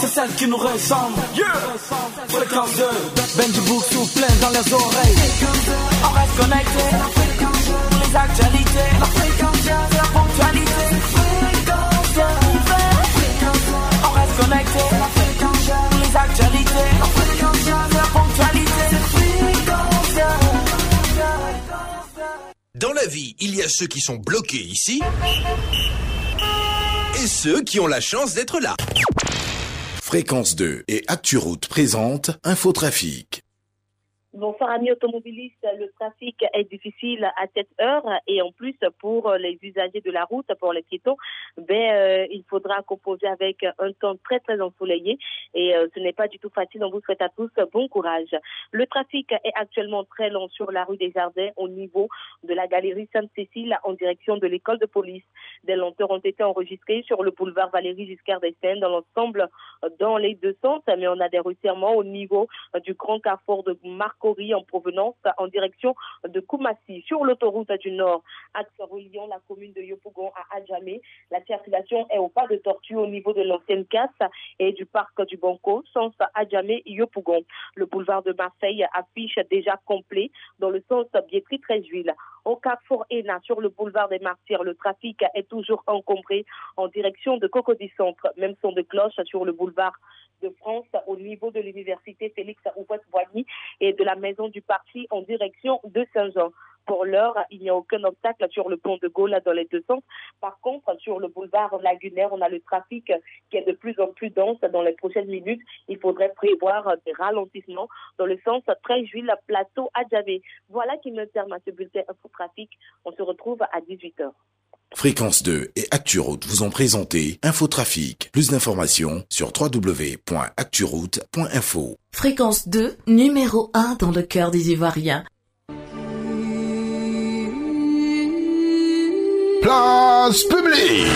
c'est celle qui nous ressemble. Yeah. Fréquence 2, Benji Book sous plein dans les oreilles. On reste connecté, les actualités, la fréquence, la ponctualité. On reste connecté, les actualités, la fréquence, la ponctualité. Dans la vie, il y a ceux qui sont bloqués ici et ceux qui ont la chance d'être là. Fréquence 2 et ActuRoute présente Infotrafic. Bonsoir amis automobilistes, le trafic est difficile à cette heure et en plus pour les usagers de la route, pour les piétons, ben, euh, il faudra composer avec un temps très très ensoleillé et euh, ce n'est pas du tout facile. On vous souhaite à tous bon courage. Le trafic est actuellement très long sur la rue des Jardins au niveau de la galerie Sainte-Cécile en direction de l'école de police. Des lenteurs ont été enregistrées sur le boulevard Valérie Giscard d'Estaing dans l'ensemble dans les deux sens, mais on a des resserrements au niveau du grand carrefour de Marco en provenance en direction de Koumassi. Sur l'autoroute du Nord, axe reliant la commune de Yopougon à Adjamé, la circulation est au pas de tortue au niveau de l'ancienne casse et du parc du Banco, sens Adjamé-Yopougon. Le boulevard de Marseille affiche déjà complet dans le sens Biétry-Treichville. Au carrefour ENA, sur le boulevard des Martyrs, le trafic est toujours encombré en direction de Cocody Centre. Même son de cloche sur le boulevard de France au niveau de l'université Félix Houphouët-Boigny et de la maison du parti en direction de Saint-Jean. Pour l'heure, il n'y a aucun obstacle sur le pont de Gaulle dans les deux sens. Par contre, sur le boulevard lagunaire, on a le trafic qui est de plus en plus dense dans les prochaines minutes. Il faudrait prévoir des ralentissements dans le sens très juile plateau à Javé. Voilà qui me termine à ce bulletin trafic. On se retrouve à 18h. Fréquence 2 et ActuRoute vous ont présenté Infotrafic. Plus d'informations sur www.acturoute.info. Fréquence 2, numéro 1 dans le cœur des Ivoiriens. Place publique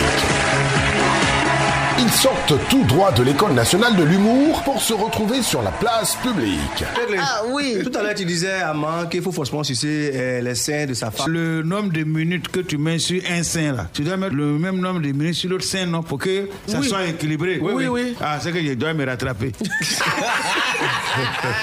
ils sortent tout droit de l'école nationale de l'humour pour se retrouver sur la place publique. Ah oui, tout à l'heure tu disais à Man qu'il faut forcément sucer euh, les seins de sa femme. Le nombre de minutes que tu mets sur un sein là, tu dois mettre le même nombre de minutes sur l'autre sein, non, pour que ça Oui. soit équilibré. Oui, oui, oui. Ah, c'est que je dois me rattraper.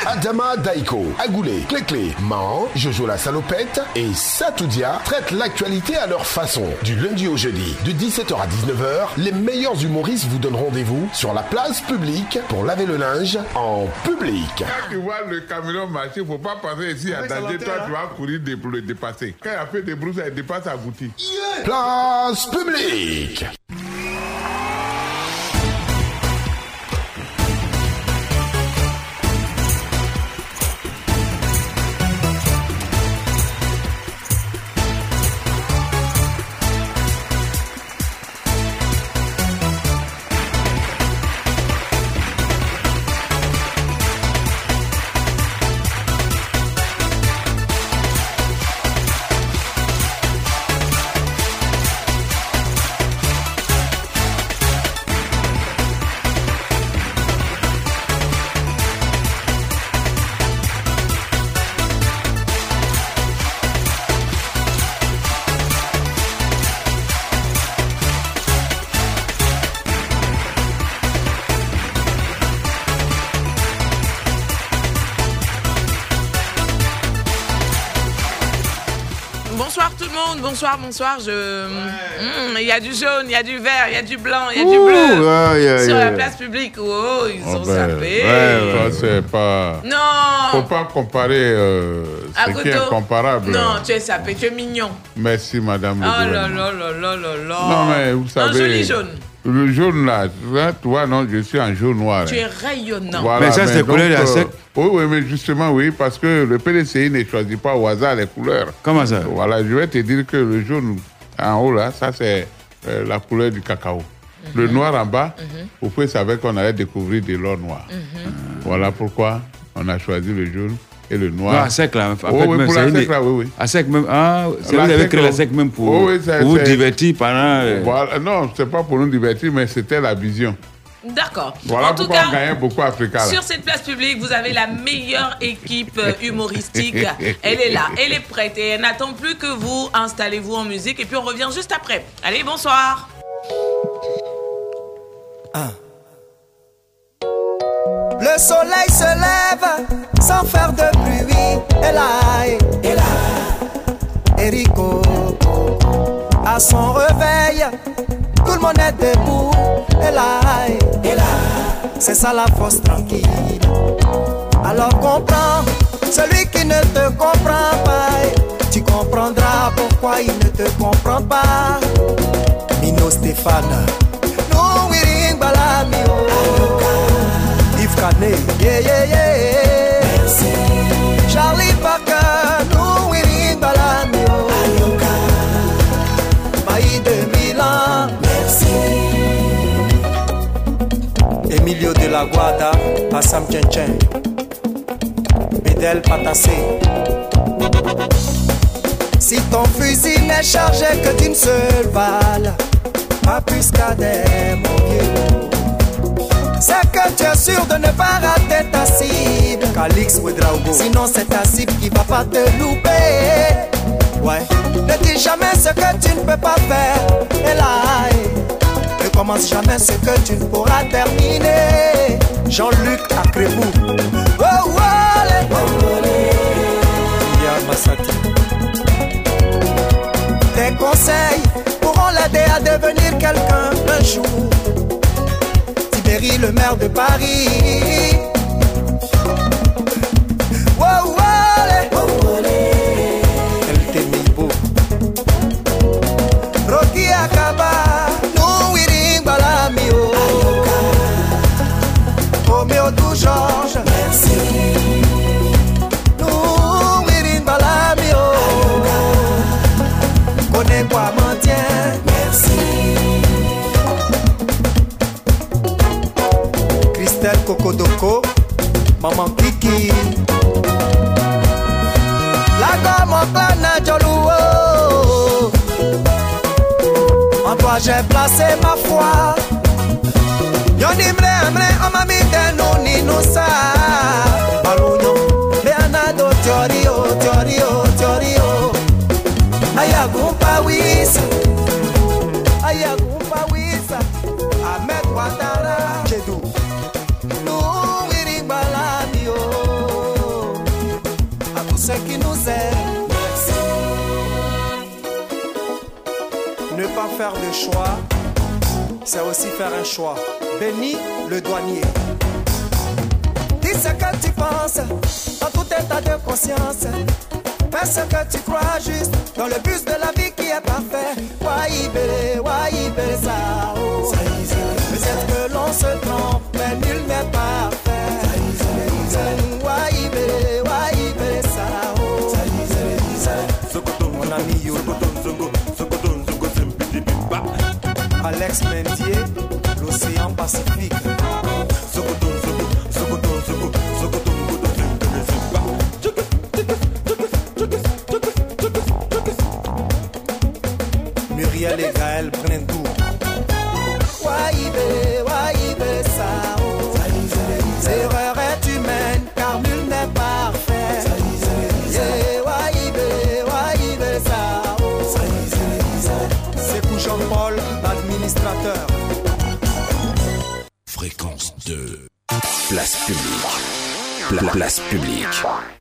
Adama Daiko, Agoulé, Cléclé, Man, Jojo la salopette et Satoudia traitent l'actualité à leur façon. Du lundi au jeudi, de 17h à 19h, les meilleurs humoristes vous donnent rendez-vous sur la place publique pour laver le linge en public. Quand tu vois le camion marcher, faut pas passer ici à danger. Toi, tu vas courir dé- pour le dépasser. Quand il a fait des brousses, il dépasse à Goutti. Place publique bonsoir, bonsoir. Je... Hmm, Il y a du jaune, il y a du vert, il y a du blanc, il y a du bleu. ouais, yeah, Sur yeah. la place publique, oh, ils Oh, ont ben, sapé. C'est pas. Non Faut pas comparer euh, ce qui est Agodo. incomparable. Non, tu es sapé, tu es mignon. Merci, madame. Oh là là là là là là. Non, mais vous savez. Un joli jaune. Le jaune là, tu vois, non, je suis en jaune noir. Tu es rayonnant. Voilà, Mais ça, c'est couleur de la euh, sec. Oui, oui, mais justement, oui, parce que le PDCI ne choisit pas au hasard les couleurs. Comment ça? Voilà, je vais te dire que le jaune en haut, là, ça, c'est euh, la couleur du cacao. Le noir en bas, vous pouvez savoir qu'on allait découvrir de l'or noir. Voilà pourquoi on a choisi le jaune et le noir. Non, à sec là. En fait, Oui, même, pour la une- sec, là, oui, oui. À sec même. Ah, c'est vous avez créé la oh. sec même pour, Oh, oui, c'est- pour vous divertir pendant. euh, Voilà, non, c'est pas pour nous divertir, mais c'était la vision. D'accord. Voilà en tout pourquoi cas, on gagnait beaucoup Africa. Sur cette place publique, vous avez la meilleure équipe euh, humoristique. Elle est là, elle est prête et elle n'attend plus que vous. Installez-vous en musique et puis on revient juste après. Allez, bonsoir. Le soleil se lève sans faire de bruit. Et là, et Erico, à son réveil, tout le monde est debout. Et là, et c'est ça la force tranquille. Alors comprends, celui qui ne te comprend pas, tu comprendras pourquoi il ne te comprend pas. Mino Stéphane, nous wiring balamio. Yeah yeah yeah. Merci. Charlie Parker, nous wiring balamio. Maï de Milan, merci. Emilio de la Guada, Assam Tchenchen. Bedel Patassé. Si ton fusil n'est chargé que d'une seule balle, plus qu'à des mon vieux. C'est que tu es sûr de ne pas rater ta cible. Calix Ouedraogo. Sinon, c'est ta cible qui va pas te louper. Ouais. Ne dis jamais ce que tu ne peux pas faire. Et là, eh, ne commence jamais ce que tu ne pourras terminer. Jean-Luc Akremou. Oh, oh, allez. Massati. Tes conseils pourront l'aider à devenir quelqu'un un jour. Le maire de Paris. j'ai placé ma foi. Yo ni oh, sa. Faire de choix, c'est aussi faire un choix. Béni le douanier. Dis ce que tu penses, en tout état de conscience. Fais ce que tu crois juste, dans le bus de la vie qui est parfait. Waïbé, waïbé, ça. oh. Peut-être que l'on se trompe, L'océan Pacifique. Place publique.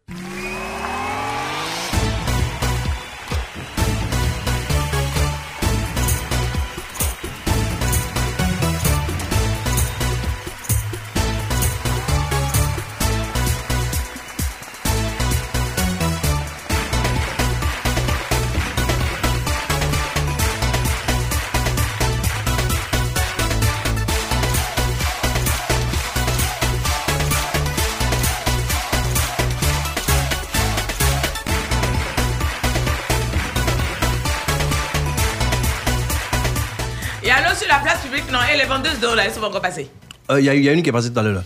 Les vendeuses d'or là, elles sont pas encore passées. Il y, a- y a une qui est passée tout à l'heure. là.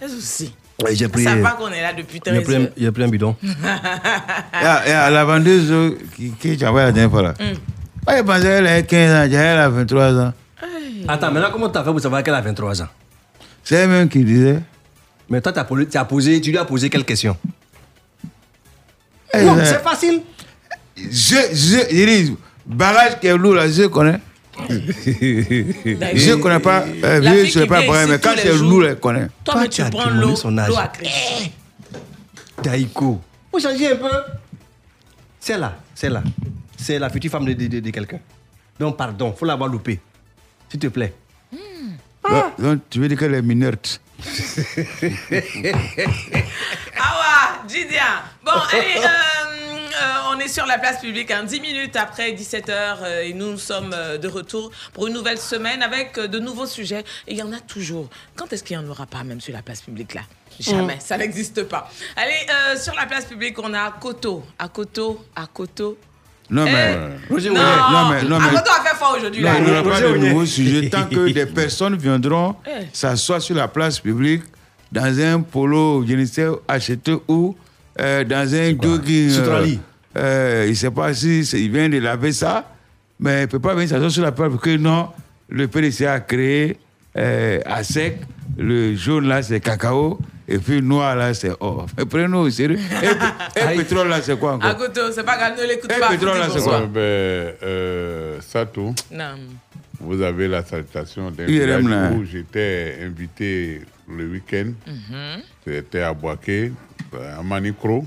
Elles aussi. Ouais, J'ai pris, Ça va qu'on est là depuis il y a 13 pris un- heures. il y a pris un bidon. Il y a, il y a la vendeuse euh, qui, qui tu envoyé la dernière fois là. Mm. Je pensais qu'elle avait 15 ans, elle a 23 ans. Attends, maintenant, comment tu as fait pour savoir qu'elle a 23 ans? C'est elle même qui disait. Mais toi, tu as, posé- tu as posé, tu lui as posé quelle question? Elle Non, c'est facile. Je, je, il dit, barrage qui est lourd là, je connais. Je ne connais pas. Euh, La vieux, fille je ne qui pas mais quand tous c'est jours. elle connaît. Toi, mais tu prends l'eau son âge. l'eau à Christ. Daiko. Faut changer un peu. C'est là, c'est là. C'est la future femme de, de- de- de quelqu'un. Donc, pardon, faut l'avoir loupé. S'il te plaît. Donc, donc, tu veux dire qu'elle est minerte. Awa, Jidia. Bon, allez, euh, euh, on est sur la place publique, hein, 10 minutes après 17h, et nous sommes euh, de retour pour une nouvelle semaine avec euh, de nouveaux sujets. Et il y en a toujours. Quand est-ce qu'il n'y en aura pas, même sur la place publique, là? Jamais, Mm. ça n'existe pas. Allez, euh, sur la place publique, on a Koto. À Koto, à Koto. Non, Eh, mais. Roger non, non, mais. Non, mais Koto a fait fort aujourd'hui, non, là. il n'y aura pas de nouveaux sujets tant que des personnes viendront Eh. s'asseoir sur la place publique dans un polo, je ne sais, acheté où, euh, dans un jogging. Soutrali. euh, il ne sait pas si il vient de laver ça, mais il ne peut pas venir s'asseoir sur la place parce que non, le PDC a créé euh, à sec, le jaune là c'est cacao, et puis noir là c'est or. Mais prenez-nous au sérieux. Et, et pétrole là c'est quoi encore? C'est pas grave, ne l'écoute pas. pétrole, là, c'est quoi? Euh, ben, euh, Satou, Non. vous avez la salutation d'un village là. où j'étais invité le week-end. Mhm. C'était à Boaké, à Manicro.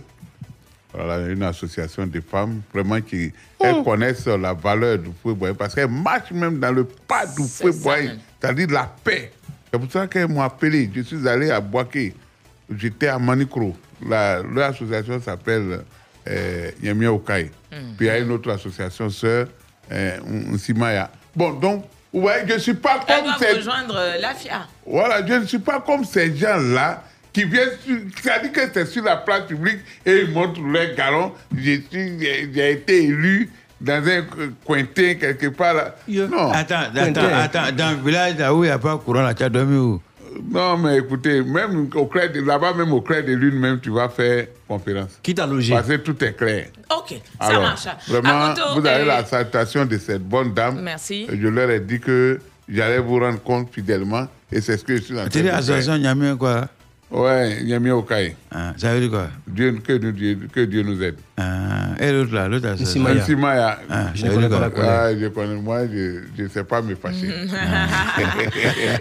Voilà, une association de femmes vraiment qui elles connaissent la valeur du fouet parce qu'elles marchent même dans le pas du fouet c'est-à-dire la paix. C'est pour ça qu'elles m'ont appelé. Je suis allé à Boaké. J'étais à Manicro. La- Leur association s'appelle euh, Yemia Okai. Puis il y a une autre association, sœur euh, Nsimaya. Bon, donc, je ne suis pas Elle comme doit ces rejoindre euh, la FIA. voilà, je ne suis pas comme ces gens-là qui viennent sur. C'est-à-dire que c'est sur la place publique et ils montrent leur galon. J'ai été élu dans un cointin quelque part là. Non. Attends, attends, attends, dans le village là où il n'y a pas de courant, là, tu as dormi où? Non, mais écoutez, même au là-bas, même au clair de lune, même, tu vas faire conférence. Qui t'a logé? Parce que tout est clair. Ok, ça Alors, marche. Vraiment, vous avez la salutation de cette bonne dame. Merci. Je leur ai dit que j'allais vous rendre compte fidèlement et c'est ce que je suis en train Tu de faire. Association Niamey quoi Ouais, Niamey Okai. Ah, ça veut dire quoi? Dieu, que, Dieu, que Dieu nous aide. Ah, et l'autre là, l'autre association Maya. Maya. Ah, je ne connais pas la connais. Ah, je connais. Moi, je ne sais pas me fâcher.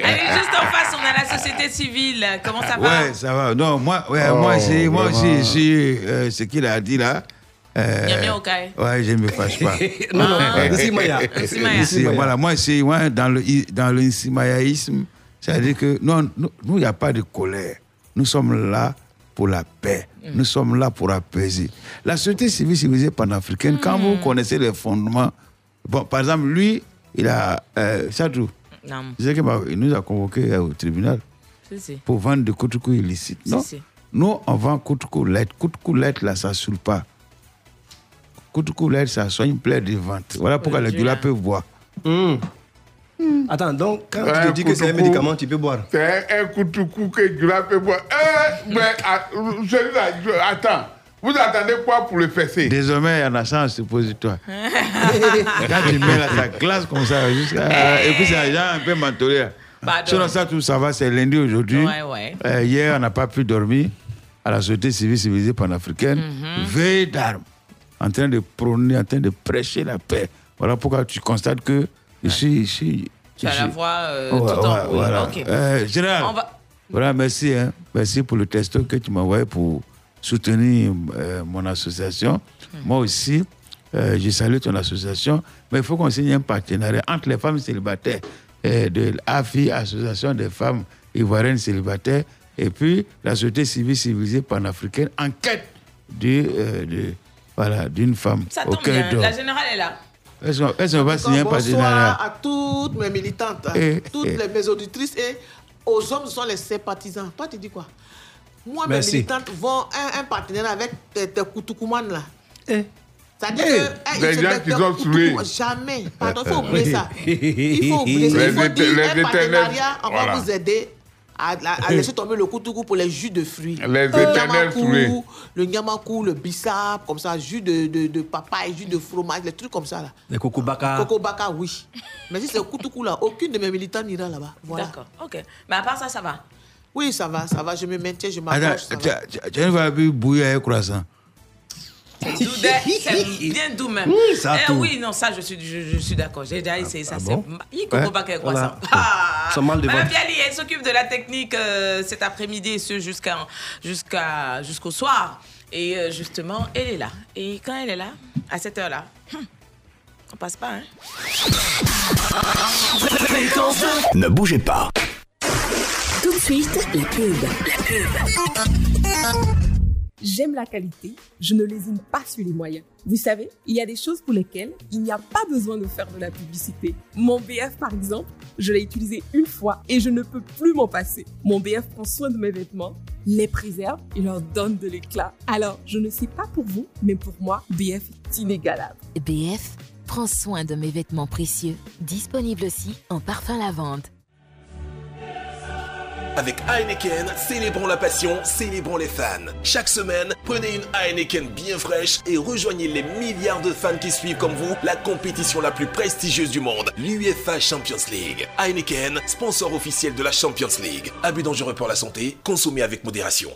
Allez, juste en face, on a la société civile. Comment ça va? Ouais, ça va. Non, moi, ouais, Oh, moi aussi, moi aussi, euh, ce qu'il a dit là. euh, Niamey Okai. Ouais, je ne me fâche pas. Non, non, Ah. Voilà, moi, c'est ouais, dans le, dans le nsimayaïsme, c'est-à-dire que non, nous, il n'y a pas de colère. Nous sommes là pour la paix. Nous sommes là pour apaiser. La société civile civilisée panafricaine, quand vous connaissez les fondements, bon, par exemple, lui, il a, euh, il nous a convoqués euh, au tribunal Si, si. pour vendre des coups illicites. Non, Si, nous, on vend coups lettres. Coups lettres, là, ça ne saoule pas. Coups lettres, ça soigne plein de ventes. Voilà pourquoi les douleurs peuvent boire. Attends, donc quand Ouais, tu te dis que c'est un médicament, tu peux boire. C'est un coup de cou que Dieu a fait boire. Eh, mais ah, celui-là, je- attends. Vous attendez quoi pour le fesser? Désormais, il y en a ça en suppositoire. Quand tu mets là, ça glace comme ça. jusqu'à- Et puis, c'est déjà un peu mentholé. là. Pardon. Sinon, ça, tout ça va, c'est lundi aujourd'hui. Ouais, ouais. Euh, hier, on n'a pas pu dormir à la Société civile civilisée panafricaine. Mhm. Veille d'armes. En train de prôner, en train de prêcher la paix. Voilà pourquoi tu constates que je suis. je suis- Tu as la voix euh, Ouais, tout ouais, en haut. voilà. Ok. Euh, général, On va... voilà, merci. Hein. Merci pour le texto que tu m'as envoyé pour soutenir euh, mon association. Hmm. Moi aussi, euh, je salue ton association. Mais il faut qu'on signe un partenariat entre les femmes célibataires euh, de l'AFI, Association des femmes ivoiriennes célibataires, et puis la société civile civilisée panafricaine en quête de, euh, de- voilà, d'une femme Ça tombe bien. La générale est là. Est-ce qu'on est-ce qu'on va signer un partenariat Bonsoir à toutes mes militantes, Eh, toutes eh. les, mes auditrices et aux hommes, sont les sympathisants. Toi, tu dis quoi? Moi, Merci. mes militantes vont un, un partenariat avec tes, tes Koutoukoumans, là. Eh. C'est-à-dire que. les gens qui sont. Jamais. Pardon, il faut oublier ça. Il faut oublier ça. Les Il faut éte- dire les un partenariat, on va voilà. vous aider. À, à- à laisser tomber le koutoukou pour les jus de fruits. Les le éternels saoulés. le nyamakou, le bissap, comme ça, jus de, de, de papaye, jus de fromage, les trucs comme ça là. Les cocobaka. Coco Baka, oui. Mais si c'est Koutoukou là, aucune de mes militants n'ira là-bas. Voilà. D'accord. Ok. Mais à part ça, ça va? Oui, ça va, ça va. Je me maintiens, je m'approche. tu as- une bouillir avec croissant C'est bien doux même. Oui, ça Eh tout. oui, non, ça, je suis, je, je suis d'accord. J'ai déjà essayé ça. ah c'est bon Il comprend Ouais, pas qu'elle croit ça. Ah. Ça mal de Madame. Bialy, elle s'occupe de la technique euh, cet après-midi et ce jusqu'à, jusqu'à, jusqu'au soir. Et euh, justement, elle est là. Et quand elle est là, à cette heure-là, hum, on passe pas, hein. Ne bougez pas. Tout de suite, la pub. La pub. J'aime la qualité, je ne lésine pas sur les moyens. Vous savez, il y a des choses pour lesquelles il n'y a pas besoin de faire de la publicité. Mon BF, par exemple, je l'ai utilisé une fois et je ne peux plus m'en passer. Mon BF prend soin de mes vêtements, les préserve et leur donne de l'éclat. Alors, je ne sais pas pour vous, mais pour moi, BF est inégalable. BF prend soin de mes vêtements précieux, disponible aussi en parfum lavande. Avec Heineken, célébrons la passion, célébrons les fans. Chaque semaine, prenez une Heineken bien fraîche et rejoignez les milliards de fans qui suivent comme vous la compétition la plus prestigieuse du monde, l'UEFA Champions League. Heineken, sponsor officiel de la Champions League. Abus dangereux pour la santé, consommez avec modération.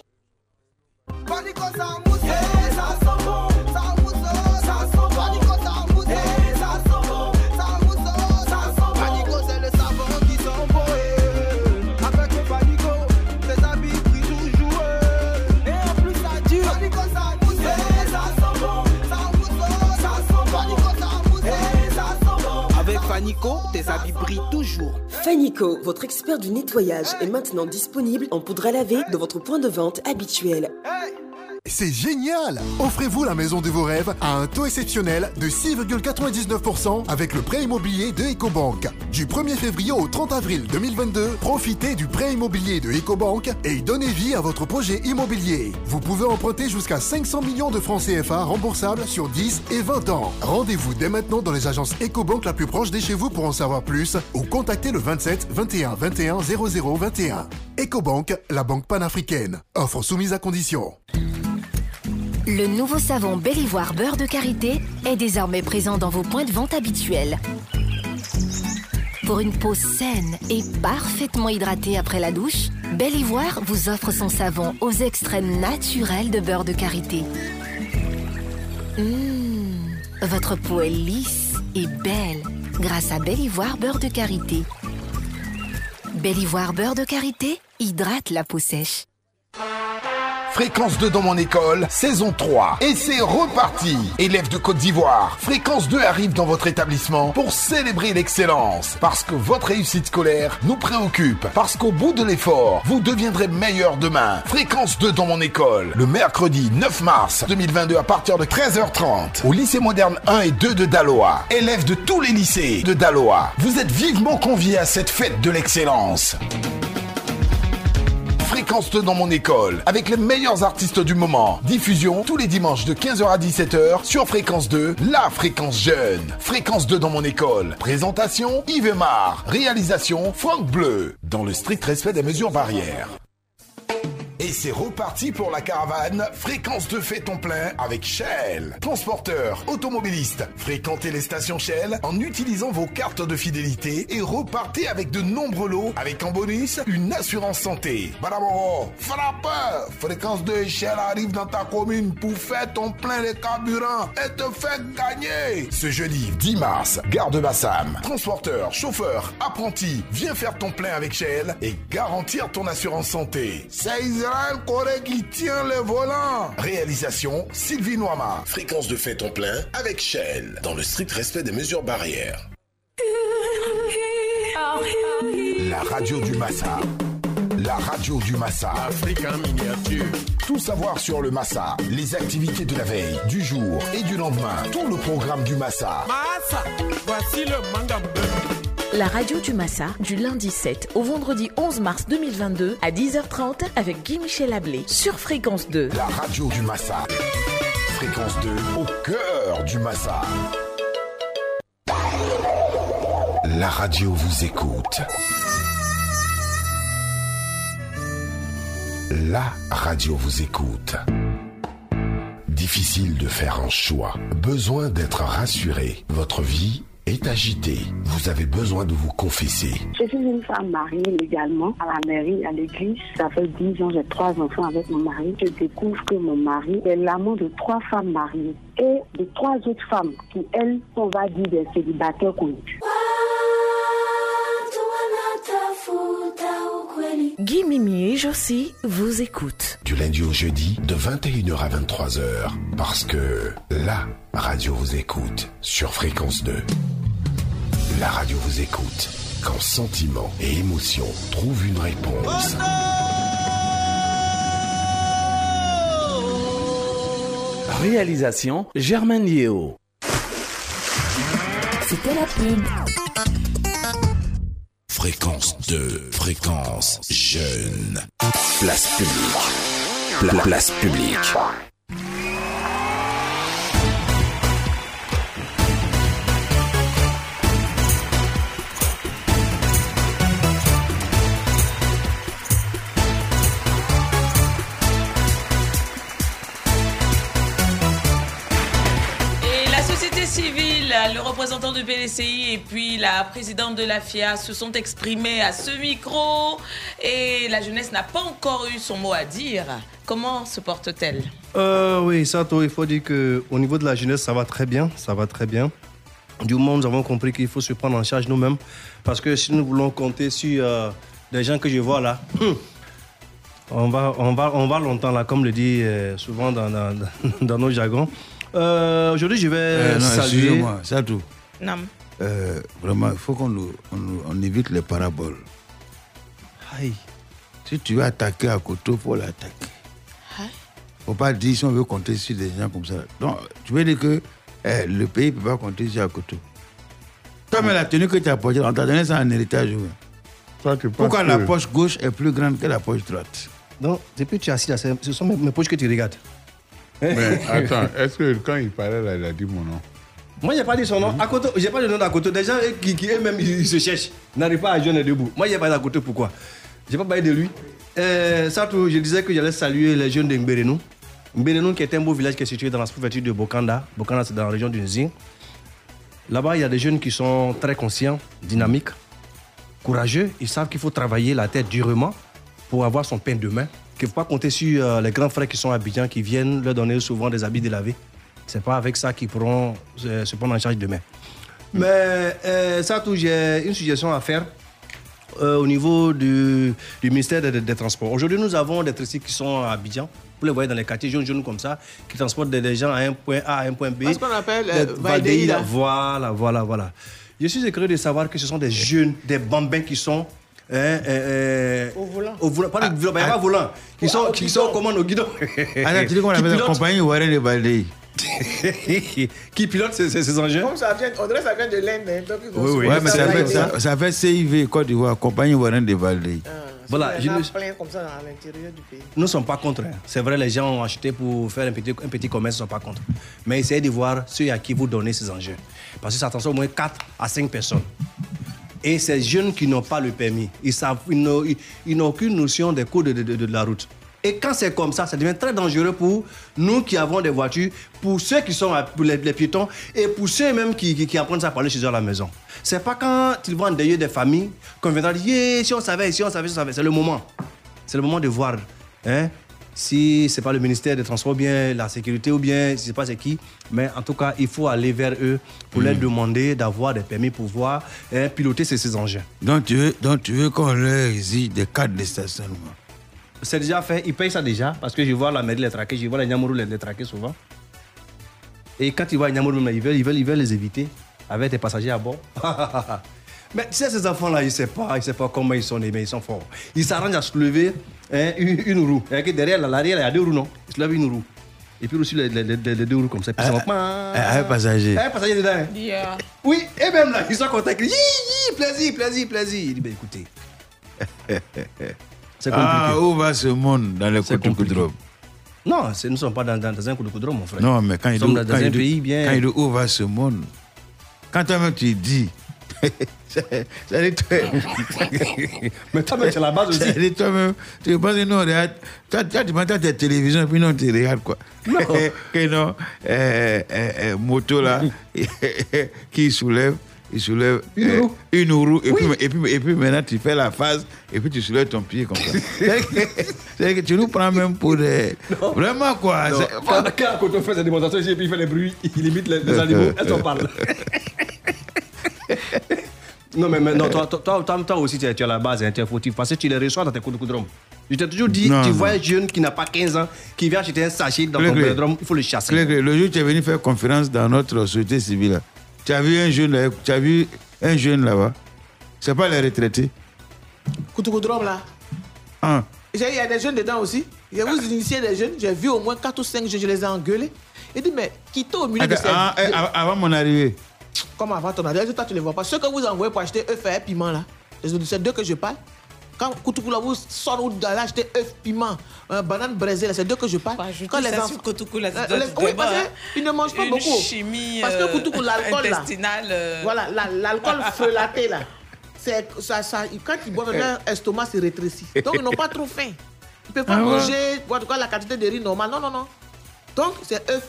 Fanico, tes habits brillent toujours. Fanico, votre expert du nettoyage, est maintenant disponible en poudre à laver de votre point de vente habituel. C'est génial Offrez-vous la maison de vos rêves à un taux exceptionnel de 6,99% avec le prêt immobilier de EcoBank. Du 1er février au 30 avril 2022, profitez du prêt immobilier de EcoBank et donnez vie à votre projet immobilier. Vous pouvez emprunter jusqu'à 500 millions de francs CFA remboursables sur 10 et 20 ans. Rendez-vous dès maintenant dans les agences EcoBank la plus proche de chez vous pour en savoir plus ou contactez le 27 21 21 00 21. EcoBank, la banque panafricaine. Offre soumise à condition. Le nouveau savon Belle Ivoire beurre de karité est désormais présent dans vos points de vente habituels. Pour une peau saine et parfaitement hydratée après la douche, Belle Ivoire vous offre son savon aux extraits naturels de beurre de karité. Mmh, votre peau est lisse et belle grâce à Belle Ivoire beurre de karité. Belle Ivoire beurre de karité hydrate la peau sèche. Fréquence 2 dans mon école, saison 3. Et c'est reparti Élèves de Côte d'Ivoire, Fréquence 2 arrive dans votre établissement pour célébrer l'excellence. Parce que votre réussite scolaire nous préoccupe. Parce qu'au bout de l'effort, vous deviendrez meilleur demain. Fréquence 2 dans mon école, le mercredi 9 mars 2022 à partir de 13h30 au lycée moderne 1 et 2 de Daloa. Élèves de tous les lycées de Daloa, vous êtes vivement conviés à cette fête de l'excellence. Fréquence 2 dans mon école, avec les meilleurs artistes du moment. Diffusion tous les dimanches de 15h à 17h sur Fréquence 2, la fréquence jeune. Fréquence 2 dans mon école. Présentation Yves Aymar. Réalisation Franck Bleu. Dans le strict respect des mesures barrières. Et c'est reparti pour la caravane Fréquence de fait ton plein avec Shell. Transporteur, automobiliste, fréquentez les stations Shell en utilisant vos cartes de fidélité et repartez avec de nombreux lots avec en bonus une assurance santé. Bravo, frappeur, Fréquence de Shell arrive dans ta commune pour faire ton plein les carburants et te faire gagner. Ce jeudi 10 mars, gare de Bassam. Transporteur, chauffeur, apprenti, viens faire ton plein avec Shell et garantir ton assurance santé. 16 général Corée qui tient le volant. Réalisation Sylvie Noama. Fréquence de fête en plein avec Shell. Dans le strict respect des mesures barrières. La radio du Massa. La radio du Massa. Afrique miniature. Tout savoir sur le Massa, les activités de la veille, du jour et du lendemain. Tout le programme du Massa. Massa, voici le manga. La radio du Massa, du lundi 7 au vendredi 11 mars 2022 à 10h30 avec Guy-Michel Ablé sur Fréquence 2. La radio du Massa. Fréquence 2 au cœur du Massa. La radio vous écoute. La radio vous écoute. Difficile de faire un choix. Besoin d'être rassuré. Votre vie est agité. Vous avez besoin de vous confesser. Je suis une femme mariée légalement à la mairie, à l'église. Ça fait 10 ans, j'ai trois enfants avec mon mari. Je découvre que mon mari est l'amant de trois femmes mariées et de trois autres femmes qui, elles, on va dire des célibataires connus. Guy Mimi et Josie vous écoutent. Du lundi au jeudi, de 21h à 23h. Parce que la radio vous écoute sur Fréquence 2. La radio vous écoute quand sentiment et émotion trouvent une réponse. Réalisation Germaine Yeo. C'était la pub. Fréquence 2, fréquence jeune. Place publique. Pla- place publique. Le représentant du PDCI et puis la présidente de la FIA se sont exprimés à ce micro et la jeunesse n'a pas encore eu son mot à dire. Comment se porte-t-elle? Euh, oui, Sato, il faut dire qu'au niveau de la jeunesse, ça va très bien. Ça va très bien. Du où nous avons compris qu'il faut se prendre en charge nous-mêmes. Parce que si nous voulons compter sur euh, des gens que je vois là, hum, on, va, on, va, on va longtemps là, comme le dit euh, souvent dans, dans nos jargons. Euh, Aujourd'hui, je vais Euh, non, saluer. excusez-moi, c'est tout. Non. Euh, vraiment, il faut qu'on on on évite les paraboles. Aïe. Si tu veux attaquer à Koto, il faut l'attaquer. faut pas dire si on veut compter sur des gens comme ça. Donc, tu veux dire que eh, le pays ne peut pas compter sur Akoto. Toi, mais la tenue que tu as portée, on t'a donné ça en héritage. Pourquoi la que- poche gauche est plus grande que la poche droite? Donc, depuis que tu es assis là, ce sont mes, mes poches que tu regardes. Mais attends, est-ce que quand il parlait là, il a dit mon nom? Moi, j'ai pas dit son nom. À côté, j'ai pas le nom d'à côté. Des gens qui, eux-mêmes, ils, se cherchent, n'arrivent pas à joindre debout. Moi, j'ai pas d'à côté. Pourquoi J'ai pas parlé de lui. Euh, je disais que j'allais saluer les jeunes de Mbérenou. Mbérenou, qui est un beau village qui est situé dans la sous-préfecture de Bokanda. Bokanda, c'est dans la région du Nzing. Là-bas, il y a des jeunes qui sont très conscients, dynamiques, courageux. Ils savent qu'il faut travailler la tête durement pour avoir son pain demain. Qu'il ne faut pas compter sur euh, les grands frères qui sont à Abidjan, qui viennent leur donner souvent des habits délavés. C'est pas avec ça qu'ils pourront euh, se prendre en charge demain. Mais euh, ça, tout, j'ai une suggestion à faire euh, au niveau du, du ministère des, des Transports. Aujourd'hui, nous avons des tricycles qui sont à Abidjan. Vous les voyez dans les quartiers jaunes, jaunes comme ça, qui transportent des, des gens à un point A à un point B. Ce qu'on appelle euh. Voilà, voilà, voilà. Je suis curieux de savoir que ce sont des jeunes, des bambins qui sont. Hein, euh, euh, Au volant. Au volant, pas le volant, pas volant. Qui sont, qui sont comment au guidon. Attends, tu dis qu'on Qui appelle la compagnie Warren de Baldé. qui pilote ces, ces- ces engins? Comme ça vient, on dirait que ça vient de l'Inde. hein, Ouais, mettre mais ça fait, ça, ça fait CIV Côte d'Ivoire, compagnie Warren de Baldé. Voilà, Il y en je a ne- plein comme ça à l'intérieur du pays. Nous ne sommes pas contre. hein. C'est vrai, les gens ont acheté pour faire un petit, un petit commerce, ils ne sont pas contre. Mais essayez de voir ceux à qui vous donnez ces enjeux. Parce que ça attention au moins 4 à 5 personnes. Et ces jeunes qui n'ont pas le permis, ils savent, n'ont, ils- aucune notion des codes de, de- la route. Et quand c'est comme ça, ça devient très dangereux pour nous qui avons des voitures, pour ceux qui sont pour les, piétons et pour ceux même qui, qui, apprennent à parler chez eux à la maison. C'est pas quand ils vont endeuiller des familles qu'on viendra dire si on savait, si on savait, si on savait. C'est le moment. C'est le moment de voir hein, si c'est pas le ministère des Transports ou bien la sécurité ou bien je sais pas c'est qui. Mais en tout cas, il faut aller vers eux pour leur demander d'avoir des permis pour pouvoir hein, piloter ces, ces engins. Donc tu veux, donc tu veux qu'on leur exige des cartes de stationnement. C'est déjà fait, ils payent ça déjà parce que je vois la mairie les traquer, je vois les Nyamuru les, les traquer souvent. Et quand ils voient les Nyamuru, ils veulent, ils, veulent, ils veulent les éviter avec des passagers à bord. Mais tu sais, ces enfants-là, ils ne savent pas, ils savent pas comment ils sont nés, mais ils sont forts. Ils s'arrangent à soulever hein, une, une roue. Et que derrière, l'arrière, il y a deux roues, non? Ils soulèvent une roue. Et puis aussi les, les- les- les deux roues comme ça. Puis ça va- Ah, un passager. Un passager dedans. hein. Yeah. Oui, et même là, ils sont contents. Yi, yi, plaisir, plaisir, plaisir. Il dit, ben écoutez. C'est compliqué. Ah, où va ce monde dans compliqué. Koudrob Non, nous ne sommes pas dans, dans- dans un coup de coudron, mon frère. Non, mais quand nous il sommes dit quand un il dit- pays bien. Quand il dit où va ce monde? Quand toi-même tu dis. C'est- c'est-à-dire toi- Mais toi-même, tu es la base aussi. C'est-à-dire toi-même, tu penses que nous, on regarde. Toi, tu m'entends tes télévisions, puis non, tu regardes quoi. Non. que non, euh, euh, euh, moto là, qui soulève, il soulève euh, une roue, et, puis, et, puis, et puis maintenant tu fais la phase, et puis tu soulèves ton pied comme ça. C'est-à-dire que, que tu nous prends même pour des. Vraiment quoi. Non, c'est- Quand, quand Koto fait sa démonstration ici et puis il fait les bruits, il imite les, les animaux, elle s'en parle? non, mais, non, toi, toi, toi, toi, toi aussi, tu es, tu es à la base, hein, tu es fautif parce que tu les reçois dans tes coups de coudron. Je t'ai toujours dit, Non, tu non. vois un jeune qui n'a pas 15 ans, qui vient acheter un sachet dans ton bedroom, il faut le chasser. Clé, clé. Le jour où tu es venu faire conférence dans notre société civile, tu as vu un jeune, là, tu as vu un jeune là-bas. C'est pas les retraités. Koutoukoudorom là. Hein? J'ai- Il y a des jeunes dedans aussi. Il y a vous initiez des jeunes. J'ai vu au moins 4 ou 5 jeunes, je les ai engueulés. Il dit, mais quittez au milieu de Attends, ces. ah, eh, av- avant mon arrivée. Comme avant ton adresse, toi tu les vois pas. Ceux que vous envoyez pour acheter œufs et piment là, c'est d'eux que je parle. Quand Koutoukou là, vous sort d'aller acheter œufs, piment, euh, banane braisée, là, c'est d'eux que je parle. Quand ça enfants- sur Koutoukou, là, Euh, les- Oui, parce qu'ils ne mangent pas une beaucoup. chimie, Parce que euh, Koutoukou, l'alcool là. intestinale, euh. Voilà, la- l'alcool frelaté là. C'est, ça, ça, quand ils boivent, leur estomac se rétrécit. Donc ils n'ont pas trop faim. Ils ne peuvent pas Ah ouais. manger, en tout cas, la quantité de riz normale. Non, non, non. Donc c'est œufs,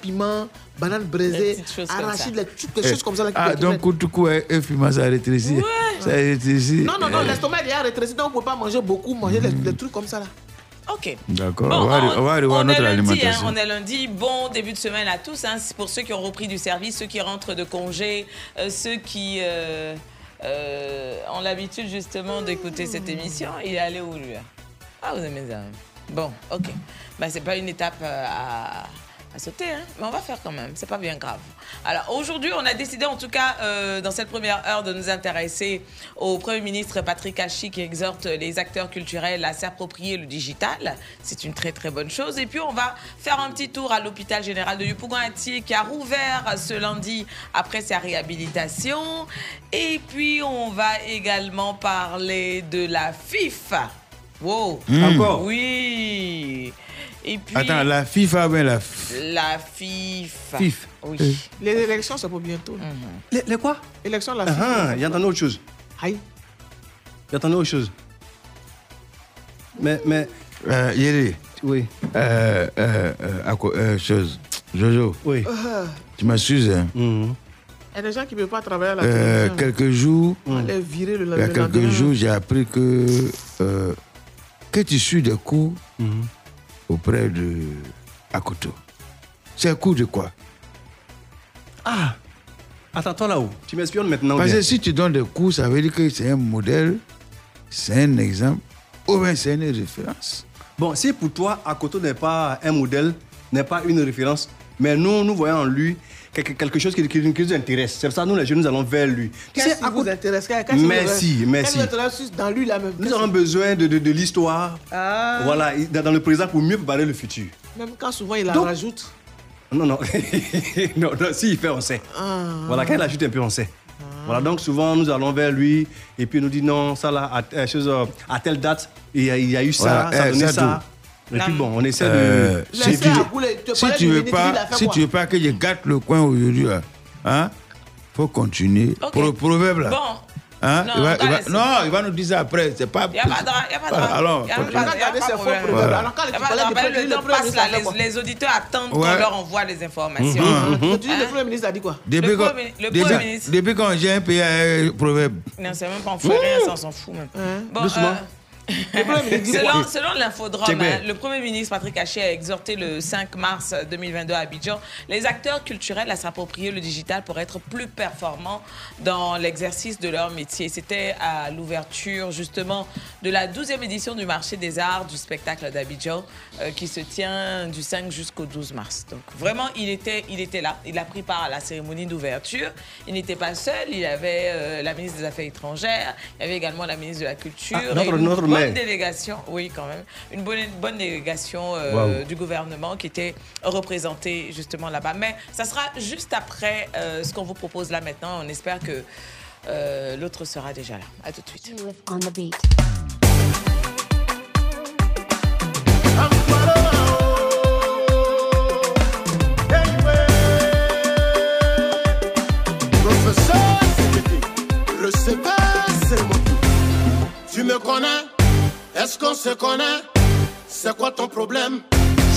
piment, banane braisée, arachide, les trucs- des choses comme ça. Là, qui Ah, donc. Koutoukou un fumat, ça rétrécit. Ça rétrécit. Non, non, non, Euh, l'estomac il est rétréci, donc on ne peut pas manger beaucoup, manger les, les trucs comme ça là. Ok. D'accord, Bon, on va, on va revoir on notre est lundi, hein, alimentation. on est lundi. Bon début de semaine à tous. Hein. C'est pour ceux qui ont repris du service, ceux qui rentrent de congé, euh, ceux qui euh, euh, ont l'habitude justement d'écouter cette émission. Il est allé où lui hein Ah, vous aimez ça hein Bon, ok. Bah, c'est pas une étape euh, à, sauter, hein, mais on va faire quand même. C'est pas bien grave. Alors aujourd'hui, on a décidé en tout cas euh, dans cette première heure de nous intéresser au Premier ministre Patrick Hachi qui exhorte les acteurs culturels à s'approprier le digital. C'est une très très bonne chose. Et puis on va faire un petit tour à l'hôpital général de Yopougon-Atier qui a rouvert ce lundi après sa réhabilitation. Et puis on va également parler de la FIFA. Wow. Hmm. Encore Oui. Et puis Attends, la FIFA, ben la. f- la FIFA. FIF. Oui. Euh. Les élections, c'est pour bientôt. là. Les, les quoi? Élections, la Ah, FIFA. ah, il entendait autre chose. Aïe. Il entendait autre chose. Mais, mais. Euh, Yeri. Oui. Euh, euh, euh, à quoi- euh, chose. Jojo. Oui. Euh, Tu m'excuses. Hein. Il y a des gens qui ne peuvent pas travailler à la Euh, télévision. quelques jours. On va les virer le, Il y a quelques jours, j'ai appris que, euh, que tu suis des cours auprès de Akoto. C'est un cours de quoi? Ah Attends-toi là-haut. Tu m'espionnes maintenant. Parce que si tu donnes des cours, ça veut dire que c'est un modèle, c'est un exemple, ou bien c'est une référence. Bon, si pour toi, Akoto n'est pas un modèle, n'est pas une référence, mais nous, nous voyons en lui quelque, quelque chose qui, qui- qui nous intéresse. C'est pour ça que nous, les jeunes, nous allons vers lui. Tu Qu'est-ce sais, qui Akoto- vous intéresse? Merci, intéresse merci. Dans lui là même? Nous avons besoin de, de, de l'histoire. Ah. Voilà, dans dans le présent pour mieux préparer le futur. Même quand souvent il la Donc- rajoute. Non, non. non, non s'il fait, on sait. Ah. Voilà, quand il ajoute un peu, on sait. Voilà, donc souvent nous allons vers lui et puis il nous dit non, ça là, à, à, chose, euh, à telle date, il y a, il y a eu ça, Voilà, ça a eh, donné ça. Et puis bon, on essaie Euh, de. si tu, si parlais tu veux pas, il si tu veux pas que je gâte le coin aujourd'hui, là, hein, faut continuer. Ok. Pour le proverbe là. Bon. Hein, Non, il, va, il, va, non, il va nous dire ça après. C'est pas. Il n'y a pas de drame, y a pas de Voilà, drame. alors, Y a pas de- a pas problème. Voilà. Alors quand Y a pas de Le temps passe là, les, les auditeurs attendent qu'on Ouais. leur envoie les informations. Mhm. Tu dis le premier ministre a dit quoi? Depuis Le qu'on- Premier- le depuis- Premier ministre. depuis quand j'ai un pays à un proverbe? Non, c'est même pas en rien, ça, on s'en fout même. Bon, Doucement. euh, selon, quoi selon l'infodrome, Check bien. hein, le Premier ministre Patrick Haché a exhorté le 5 mars 2022 à Abidjan les acteurs culturels à s'approprier le digital pour être plus performants dans l'exercice de leur métier. C'était à l'ouverture justement de la 12e édition du marché des arts du spectacle d'Abidjan euh, qui se tient du 5 jusqu'au 12 mars. Donc vraiment, il était, il était là. Il a pris part à la cérémonie d'ouverture. Il n'était pas seul. Il y avait euh, la ministre des Affaires étrangères. Il y avait également la ministre de la Culture. Ah, notre- et une notre bonne délégation, oui quand même, une bonne, bonne délégation euh, du gouvernement qui était représentée justement là-bas. Mais ça sera juste après euh, ce qu'on vous propose là maintenant. On espère que euh, l'autre sera déjà là. À tout de suite. On the beat. Professeur, c'est mon. Tu me connais Est-ce qu'on se connaît? C'est quoi ton problème?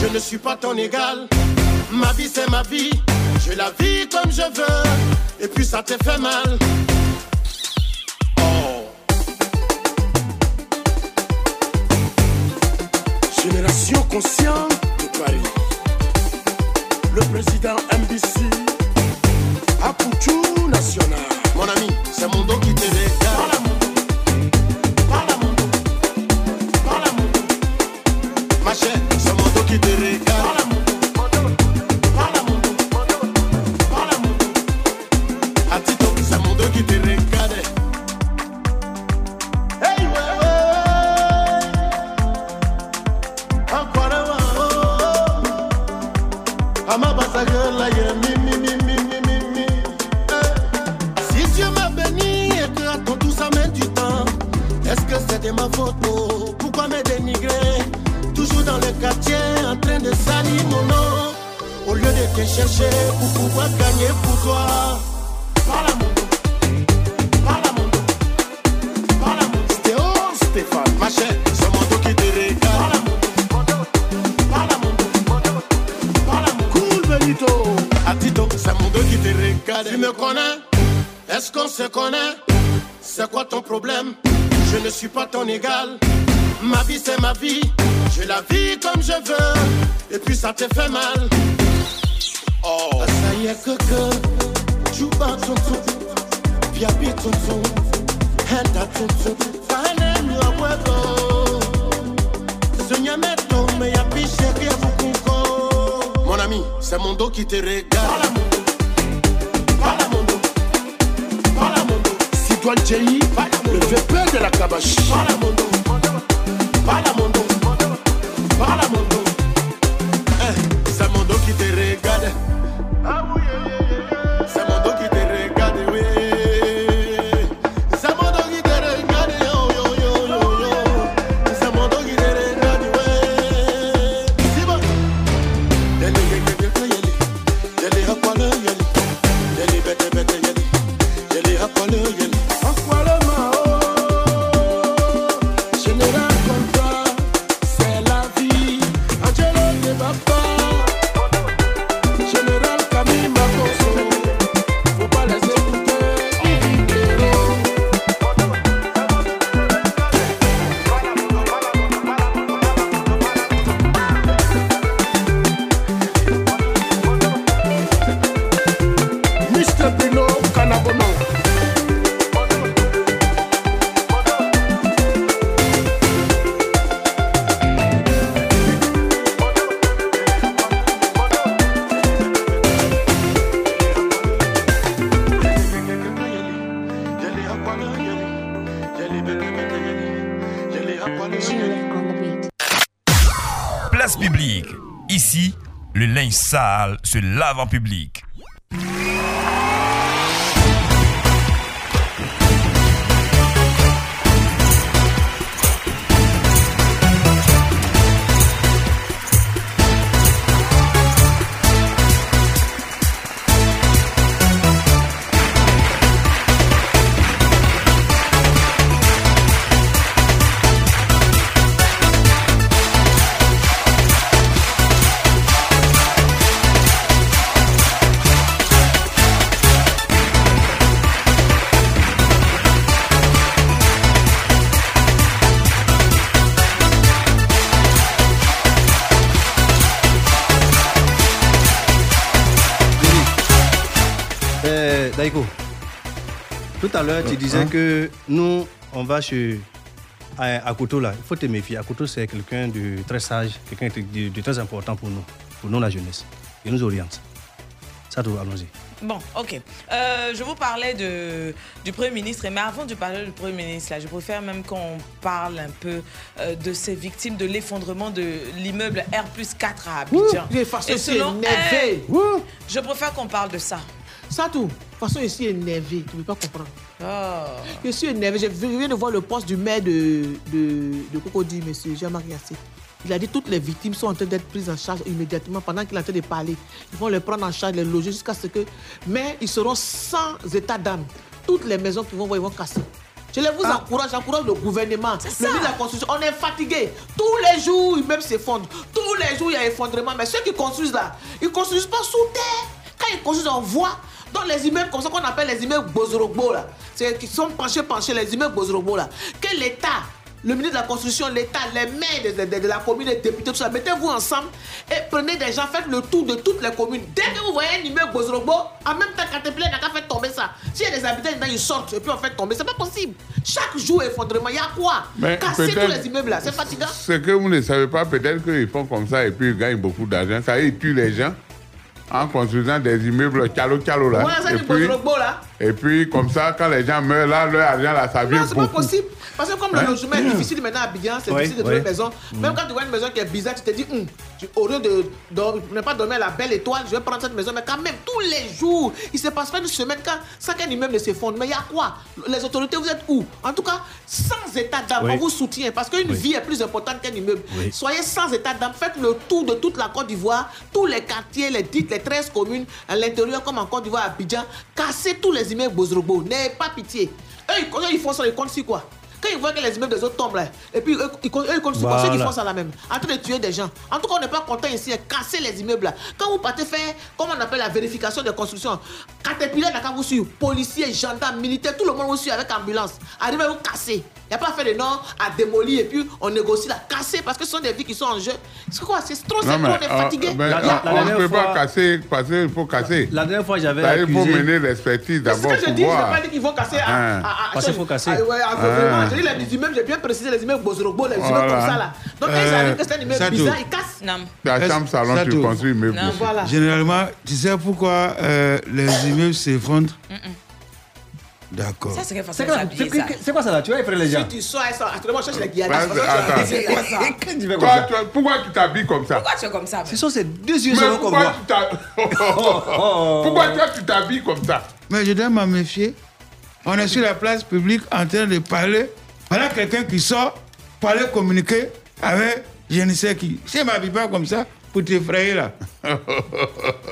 Je ne suis pas ton égal. Ma vie, c'est ma vie. Je la vis comme je veux, et puis ça te fait mal. Oh. Génération consciente de Paris. Le président MBC, Apoutou National. Mon ami, c'est mon dos qui te regarde. Ma chère, c'est mon dos qui te regarde. Dans le quartier, en train de salir mon nom. Au lieu de te chercher pour pouvoir gagner pour toi. Parle à mon dos. Parle à mon dos. Parle à mon dos. Stéo, Stéphane, ma chère, c'est mon dos qui te regarde. Dos. Parle à. Cool Benito. Atito, c'est mon dos qui te regarde. Tu me connais? Est-ce qu'on se connaît? C'est quoi ton problème? Je ne suis pas ton égal. Ma vie, c'est ma vie. Je la vis comme je veux. Et puis ça te fait mal. Oh. Ça y est, que. Juba tonton. Piapi tonton. Henda tonton. Fane lua huevo. Sonyameto, me yapi chérie bukunko. Mon ami, c'est mon dos qui te regarde. Parle à mon dos. Parle à mon dos. Sidoine Djei, le VP de la Kabash. Parle à mon dos. Parle à mon dos. Parle à lave en public. Daiko, tout à l'heure, tu disais Hein? que nous, on va chez. À, à Koto, là, il faut te méfier. À Koto, c'est quelqu'un de très sage, quelqu'un de, de- de très important pour nous, pour nous, la jeunesse. Il nous oriente. Ça, tout, allons-y. Bon, ok. Euh, je vous parlais de, du Premier ministre, mais avant de parler du Premier ministre, là, je préfère même qu'on parle un peu euh, de ces victimes de l'effondrement de l'immeuble R 4 à Abidjan. Ouh, Et selon elle, je préfère qu'on parle de ça. Ça tout. De toute façon, je suis énervé. Tu ne peux pas comprendre. Oh. Je suis énervé. Je viens de voir le poste du maire de, de, de Cocody, M. Jean-Marc Yassé. Il a dit que toutes les victimes sont en train d'être prises en charge immédiatement pendant qu'il est en train de parler. Ils vont les prendre en charge, les loger jusqu'à ce que. Mais ils seront sans état d'âme. Toutes les maisons qu'ils vont voir, ils vont casser. Je les vous encourage, j'encourage le gouvernement, le ministre de la Construction. On est fatigué. Tous les jours, immeubles s'effondrent. Tous les jours, il y a effondrement. Mais ceux qui construisent là, ils ne construisent pas sous terre. Quand ils construisent, on voit dans les immeubles comme ça qu'on appelle les immeubles Bozorogbo, là, c'est qui sont penchés, penchés, les immeubles Bozorogbo, là, que l'État, le ministre de la Construction, l'État, les maires de, de- de la commune, les députés, tout ça, mettez-vous ensemble et prenez des gens, faites le tour de toutes les communes. Dès que vous voyez un immeuble Bozorogbo, en même temps, Caterpillar n'a qu'à faire tomber ça. S'il y a des habitants dedans, ils sortent et puis on fait tomber. C'est pas possible. Chaque jour, effondrement, il y a quoi? Mais Casser tous les immeubles là, c'est fatigant. Ce que vous ne savez pas, peut-être qu'ils font comme ça et puis ils gagnent beaucoup d'argent. Ça, ils tuent les gens en construisant des immeubles calo calo là. Voilà, ça, et, puis, Bozorogbo là. Et puis, comme ça, quand les gens meurent là, leur argent là, ça vient Non, c'est pas possible. Parce que comme Hein? le logement est difficile maintenant à Abidjan, c'est Oui, difficile de trouver une maison. Mm. Même quand tu vois une maison qui est bizarre, tu te dis, Hum, tu- au lieu de, de ne pas dormir à la belle étoile, je vais prendre cette maison. Mais quand même, tous les jours, il se passe pas une semaine quand, sans qu'un immeuble ne s'effondre. Mais il y a quoi? Les autorités, vous êtes où? En tout cas, sans état d'âme, Oui. on vous soutient. Parce qu'une vie est plus importante qu'un immeuble. Soyez sans état d'âme. Faites le tour de toute la Côte d'Ivoire, tous les quartiers, les dites, les 13 communes, à l'intérieur comme en Côte d'Ivoire, à Abidjan. Cassez tous les immeubles Bozrobo. N'ayez pas pitié. Eux, ils, eux, ils font ça, ils comptent sur quoi? Quand ils voient que les immeubles des autres tombent là, et puis eux, ils, comptent- eux, ils comptent sur quoi? Ceux qui font ça là même, en train de tuer des gens. En tout cas, on n'est pas content ici, hein, casser les immeubles là. Quand vous partez faire, comment on appelle la vérification des constructions, Caterpillar qu'à vous suivre, policiers, gendarmes, militaires, tout le monde vous suit avec ambulance. Arrivez à vous casser. Il n'y a pas à faire de nom à démolir et puis on négocie la casser parce que ce sont des vies qui sont en jeu. C'est quoi C'est trop, c'est Non, trop, on est euh, fatigué. a- on ne peut pas casser parce qu'il faut casser. La dernière fois, j'avais Il faut mener l'expertise C'est ce d'abord que je pour dis, je n'ai pas dit qu'ils vont casser à. Hein. à- à- Parce qu'il faut casser. Ah, ouais, ah, Ah. vraiment. Je dis les immeubles, j'ai bien précisé les immeubles Bozorogbo, les immeubles Voilà. comme ça là. Donc quand ils Euh, arrivent que c'est un immeuble bizarre, ils cassent. Non. Ta chambre, salon, tu construis immeuble. Non. Généralement, tu sais pourquoi euh, les immeubles s'effondrent? D'accord. Ça, c'est quelle façon C'est quoi, ça là Tu vas effrayer les gens Si tu sors, actuellement, cherche les Ouais, guillardistes. c'est- attends. Quoi ça Toi, pourquoi tu t'habilles comme ça? Pourquoi tu es comme ça Ce sont ces deux yeux selon comme pourquoi moi. tu t'habilles Pourquoi toi tu t'habilles comme ça? Mais je dois m'en méfier. On est sur la place publique en train de parler. Voilà quelqu'un qui sort, parler, communiquer avec je ne sais qui. Si je ne m'habille pas comme ça, pour t'effrayer là.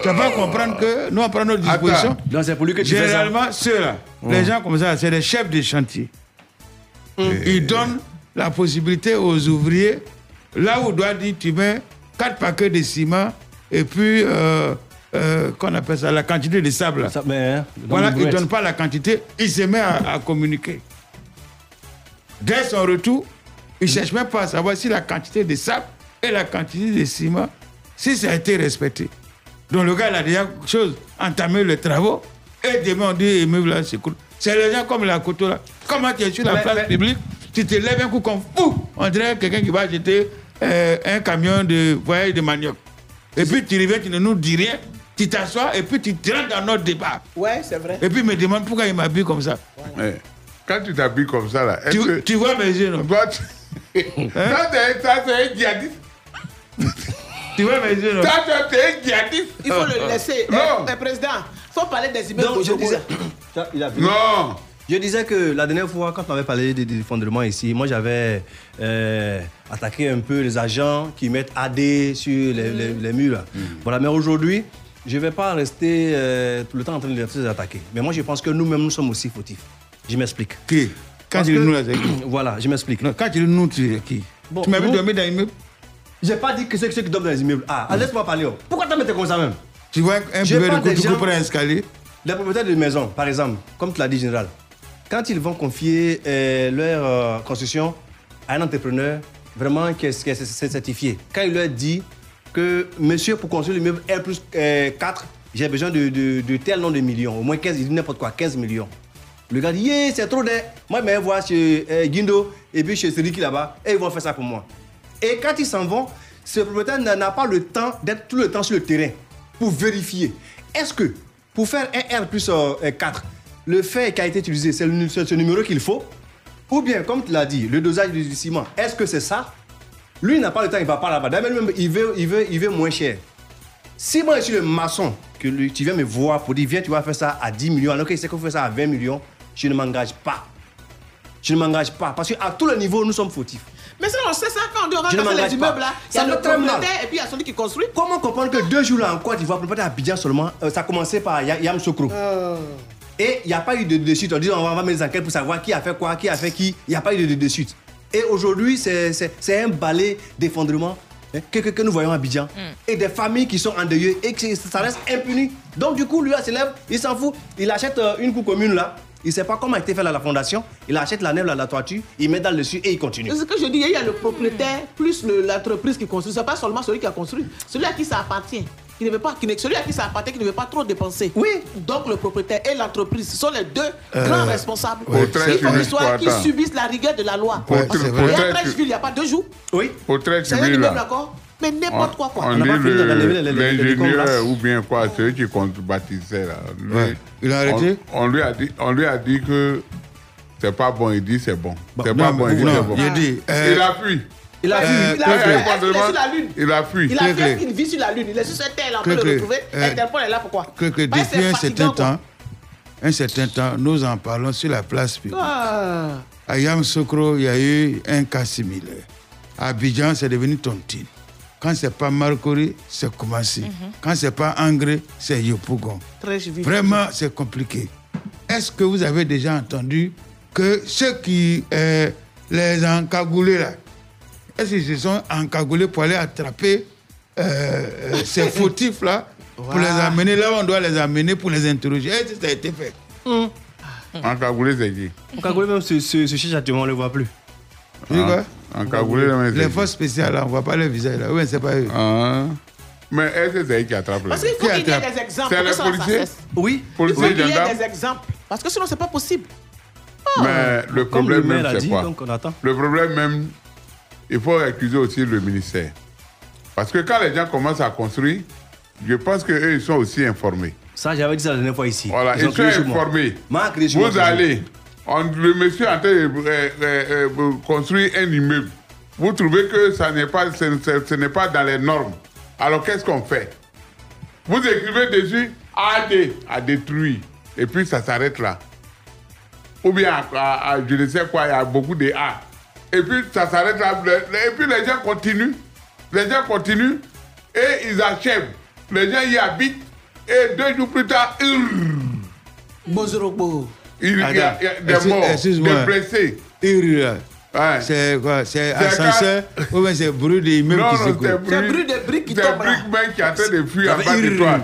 tu vas pas comprendre que nous, on prend nos dispositions. Non, c'est pour lui que tu fais ça. Généralement, ceux-là, les Mm. gens comme ça, c'est les chefs de chantier. Ils donnent la possibilité aux ouvriers, là où on doit dire, tu mets quatre paquets de ciment et puis, euh, euh, qu'on appelle ça, la quantité de sable. là. hein, voilà, ils ne donnent pas la quantité, il se met à, à communiquer. Dès son retour, il ne cherche même pas à savoir si la quantité de sable et la quantité de ciment, si ça a été respecté. Donc le gars, il a déjà chose, entamé les travaux, et demain on dit, immeuble là, c'est cool. C'est les gens comme la coteau là. Comment tu es sur la Mais- place mais- publique, tu te lèves un coup comme fou. On dirait quelqu'un qui va acheter euh, un camion de voyage de manioc. Et puis tu reviens, tu ne nous dis rien, tu t'assois et puis tu te rentres dans notre débat. Ouais, c'est vrai. Et puis il me demande pourquoi il m'habille comme ça. Quand tu t'habilles comme ça là, Tu, que tu vois mes yeux, non? Toi tu... Ça, c'est un djihadiste. Tu vois mes yeux, non? Ça c'est un djihadiste. Il faut le laisser. Non. Eh, eh, président, faut parler des immeubles Donc, je disais... Ça, il a vu. Non. Je disais que la dernière fois, quand on avait parlé des effondrements ici, moi j'avais euh, attaqué un peu les agents qui mettent AD sur les, les- les murs. là. Voilà, mais aujourd'hui, je ne vais pas rester euh, tout le temps en train de les attaquer. Mais moi je pense que nous-mêmes, nous sommes aussi fautifs. Je m'explique. Qui? Quand Parce tu dis nous là, c'est qui Voilà, je m'explique. Non, Quand tu dis nous, tu es qui Bon, Tu m'as vu dormir dans l'immeuble J'ai pas dit que c'est ceux qui dorment dans les immeubles. Ah, ah, laisse-moi parler. oh. Pourquoi t'as mis comme ça même? Tu vois un bébé de coupes un escalier Les propriétaires de maisons, par exemple, comme tu l'as dit, général, quand ils vont confier euh, leur euh, construction à un entrepreneur, vraiment qui est, qui est- c'est certifié, quand il leur dit que monsieur, pour construire l'immeuble R plus 4, j'ai besoin de, de- de tel nombre de millions, au moins 15, il dit n'importe quoi, 15 millions. Le gars dit, yeah, c'est trop de. Moi, je vais voir chez euh, Guindo et puis chez Seriki là-bas, et ils vont faire ça pour moi. Et quand ils s'en vont, ce propriétaire n'a pas le temps d'être tout le temps sur le terrain pour vérifier. Est-ce que pour faire un R plus euh, 4, le fer qui a été utilisé, c'est ce numéro qu'il faut? Ou bien, comme tu l'as dit, le dosage du ciment, est-ce que c'est ça? Lui, n'a pas le temps, il va pas là-bas. D'ailleurs, même, il veut, il, veut, il veut moins cher. Si moi, je suis le maçon, que tu viens me voir pour dire, viens, tu vas faire ça à 10 millions, alors qu'il sait qu'on fait ça à 20 millions, je ne m'engage pas. Je ne m'engage pas. Parce qu'à tous les niveaux, nous sommes fautifs. Mais ça, on sait ça quand on dit on va Je ne casser m'engage les immeubles là. Il y Ça a le propriétaire et puis il y a celui qui construit. Comment comprendre que deux jours là en Côte d'Ivoire, propriétaire à Abidjan seulement, euh, ça a commencé par Ya- Yam Sokro. Et il n'y a pas eu de, de suite. On dit on va, on va mettre des enquêtes pour savoir qui a fait quoi, qui a fait qui. Il n'y a pas eu de, de- de suite. Et aujourd'hui, c'est- un balai d'effondrement hein, que, que- que nous voyons à Abidjan, et des familles qui sont endeuillées et que ça reste impuni. Donc du coup, lui, il se lève, il s'en fout, il achète euh, une cour commune là, il sait pas comment a été fait là, la fondation, il achète la nef, là, la toiture, il met dans le dessus et il continue. C'est ce que je dis, il y a le propriétaire plus le- l'entreprise qui construit. C'est pas seulement celui qui a construit, celui à qui ça appartient. Qui ne veut pas, qui ne- celui à qui ça appartient, qui ne veut pas trop dépenser. Oui. Donc le propriétaire et l'entreprise, ce sont les deux Euh, grands responsables. il faut qu'ils soient, qu'ils subissent la rigueur de la loi. Pour- Il y pour- a pour- Trècheville, il n'y a pas deux jours. Oui. Civil, immeuble, là, d'accord Mais on, n'importe quoi, quoi. on On n'a dit l'ingénieur ou bien quoi, celui qui compte bâtissait là. Lui, Ouais. Il a arrêté on, on lui a dit, on lui a dit que c'est pas bon, il dit c'est bon. C'est non, pas bon, il dit c'est bon. il a dit, euh, il a fui. Il a Euh, vu, il a est sur la lune Il a fui. Il Clé. qu'il vit sur la lune. Il est sur cette terre, là, on Clé, peut Clé. le retrouver. Euh, Interpol est là, pourquoi? Bah, c'est depuis un certain temps, un certain temps, nous en parlons sur la place publique. Ah. À Yamoussoukro, il y a eu un cas similaire. À Abidjan, c'est devenu tontine. Quand c'est pas Marcory, c'est Koumassi. Quand c'est pas Angré, c'est Yopougon. Vraiment, c'est compliqué. Est-ce que vous avez déjà entendu que ceux qui, euh, les encagoulés là, est-ce qu'ils se sont encagoulés pour aller attraper euh, euh, ces fautifs là, pour les amener là où on doit les amener pour les interroger? Est-ce que ça a été fait. En cagoulé, c'est qui? Au Cagoulé, même ce, ce, ce chef, on ne le voit plus. Tu dis quoi En cagoulé, là, Les forces spéciales là, on voit pas le visage là. Oui, c'est pas eux. Ah. Mais est-ce que c'est elle qui attrape là? Parce qu'il faut Qui qu'il y ait des exemples. C'est les policiers? Oui. Il faut qu'il y ait des exemples. Parce que sinon, c'est pas possible. Mais le Comme le problème maire même, c'est dit, quoi? donc on attend. Le problème même, il faut accuser aussi le ministère. Parce que quand les gens commencent à construire, je pense qu'eux, ils sont aussi informés. Ça, j'avais dit ça la dernière fois ici. Voilà, ils, ont sont informés. Marc Vous allez, le monsieur euh, construire un immeuble. Vous trouvez que ça n'est pas, ce, n'est pas dans les normes. Alors qu'est-ce qu'on fait? Vous écrivez dessus AD, à détruire. Et puis ça s'arrête là. Ou bien, à- je ne sais quoi, il y a beaucoup de A. Et puis ça s'arrête là. Et puis les gens continuent. Les gens continuent et ils achèvent. Les gens y habitent. Et deux jours plus tard, Bozorobo. Il y a, il y a des morts, des blessés. Là. Ouais. C'est quoi? C'est C'est ascenseur ou bien c'est bruit des Non, qui c'est bruit. bruit des briques qui C'est tombent, là. brickman qui est en train de fuir en bas de toi.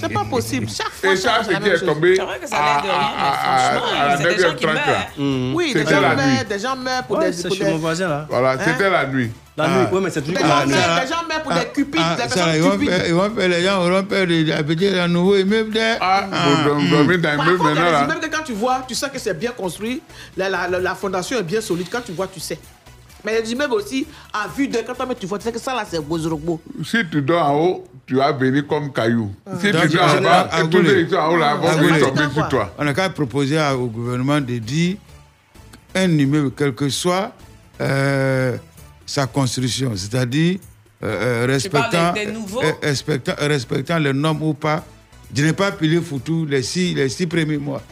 C'est pas possible. Chaque fois, Et c'est qui même est tombé C'est vrai que ça à, a l'air de rien, à- mais à- franchement, à la c'est des gens qui 9h30 là. meurent. Oui, des C'était gens, la meurent, nuit. des gens meurent pour des. c'est chez mon voisin là. Voilà, Hein? c'était la nuit. La nuit, oui, mais c'est toujours Des comme gens la nuit. meurent, des gens meurent pour des cupides, Ah, des ça, ils, personnes vont cupides. faire, ils vont faire, les gens auront peur de- d'habiter un nouveau immeuble. Ah, des immeubles que quand tu vois, tu sais que c'est bien construit, la, la, la, la fondation est bien solide. Quand tu vois, tu sais. Mais des immeubles aussi, à vue de quand tu vois, tu sais que ça là, c'est Bozorobo. Si tu dors en haut, tu vas venir comme caillou. Si Donc, tu dors en bas, à tous sont en haut là vont À venir tomber sur toi. On a qu'à proposer à- au gouvernement de dire un immeuble, quelle que soit euh, sa construction, c'est-à-dire euh, euh, respectant, des- des nouveaux euh, respectant, respectant les normes ou pas. Je n'ai pas pilé foutu les six, les six premiers mois.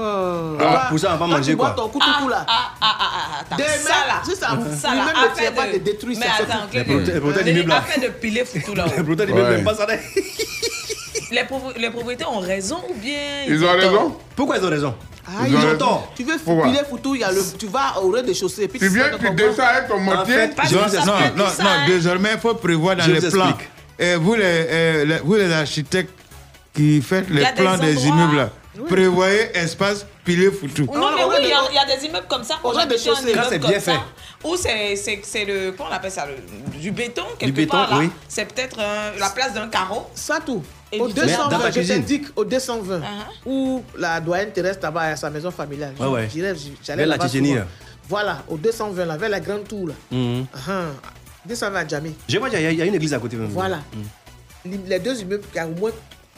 Ah, pour ça, on va manger quoi? ton couteau là. Ah, ah, ah, ah, attends. Ça là, ça. ça là, Lui-même ne afin tient pas de- de détruire Mais ça, attends, c'est Clé- Les proté- Clé- l'immeuble, là. afin de piler foutu là-haut. Les propriétaires d'immeubles Ouais. n'aiment pas ça. là. Les, pro- les propriétaires ont raison ou bien Ils ont raison? Pourquoi ils ont raison? Ah, raison. tort. Tu veux filer foutu, il y a le, tu vas au rez-de-chaussée. puis Tu viens, tu descends avec ton mortier. non, non, ça, non, hein. désormais, il faut prévoir dans Je les vous plans. explique. Et vous, les, euh, les- vous, les architectes qui faites Il les des plans des, immeubles, prévoyez espace pilé foutu. Non, mais oui, il y, a- il y a des immeubles comme ça. Au un Quand immeuble c'est comme bien ça. fait. Ou c'est c'est- c'est le. Comment on appelle ça le- Du béton, quelque béton, part là. oui. C'est peut-être euh, la place d'un carreau. Ça tout. Et Au du- Mais dans 220, ta je t'indique, au 220, Uh-huh. où la doyenne terrestre là-bas à sa maison familiale. Ouais, ouais. J'irais- J'allais Vers la. Voilà, au 220, là, vers la grande tour là. Mhm. Ah, 220 à Djamé. Je vois, il y a- il y a une église à côté. même. Voilà. Mhm. Les- Les deux immeubles, il y a au moins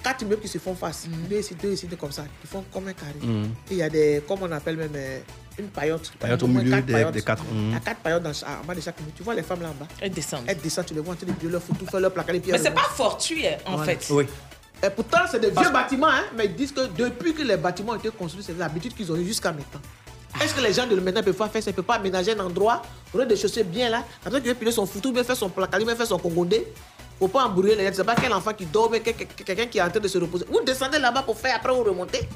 quatre immeubles qui se font face. Deux ici, deux ici, deux comme ça. Ils font comme un carré. Mhm. Et il y a des, comme on appelle même, euh, une paillote. Paillote au milieu quatre des- paillotes. des quatre. Il y a quatre paillotes dans, cha- en bas de chaque immeuble. Tu vois les femmes là en bas Elles descendent. Elles descendent, tu les vois en train de brûler leur foutu, faire leur placard et puis Mais c'est pas fortuit, en Voilà. fait. Oui. Et pourtant, c'est des vieux bâtiments, hein, mais ils disent que depuis que les bâtiments ont été construits, c'est l'habitude qu'ils ont eu jusqu'à maintenant. Est-ce que les gens de maintenant peuvent pas faire ça? Ils ne peuvent pas aménager un endroit, au rez-de-chaussée bien là Après qu'il veut piler son foutu, bien faire son placard, bien faire son congondé? Faut pas embrouiller les gens. C'est pas quel enfant qui dort, mais quel- quel- quelqu'un qui est en train de se reposer. Vous descendez là-bas pour faire, après vous remontez.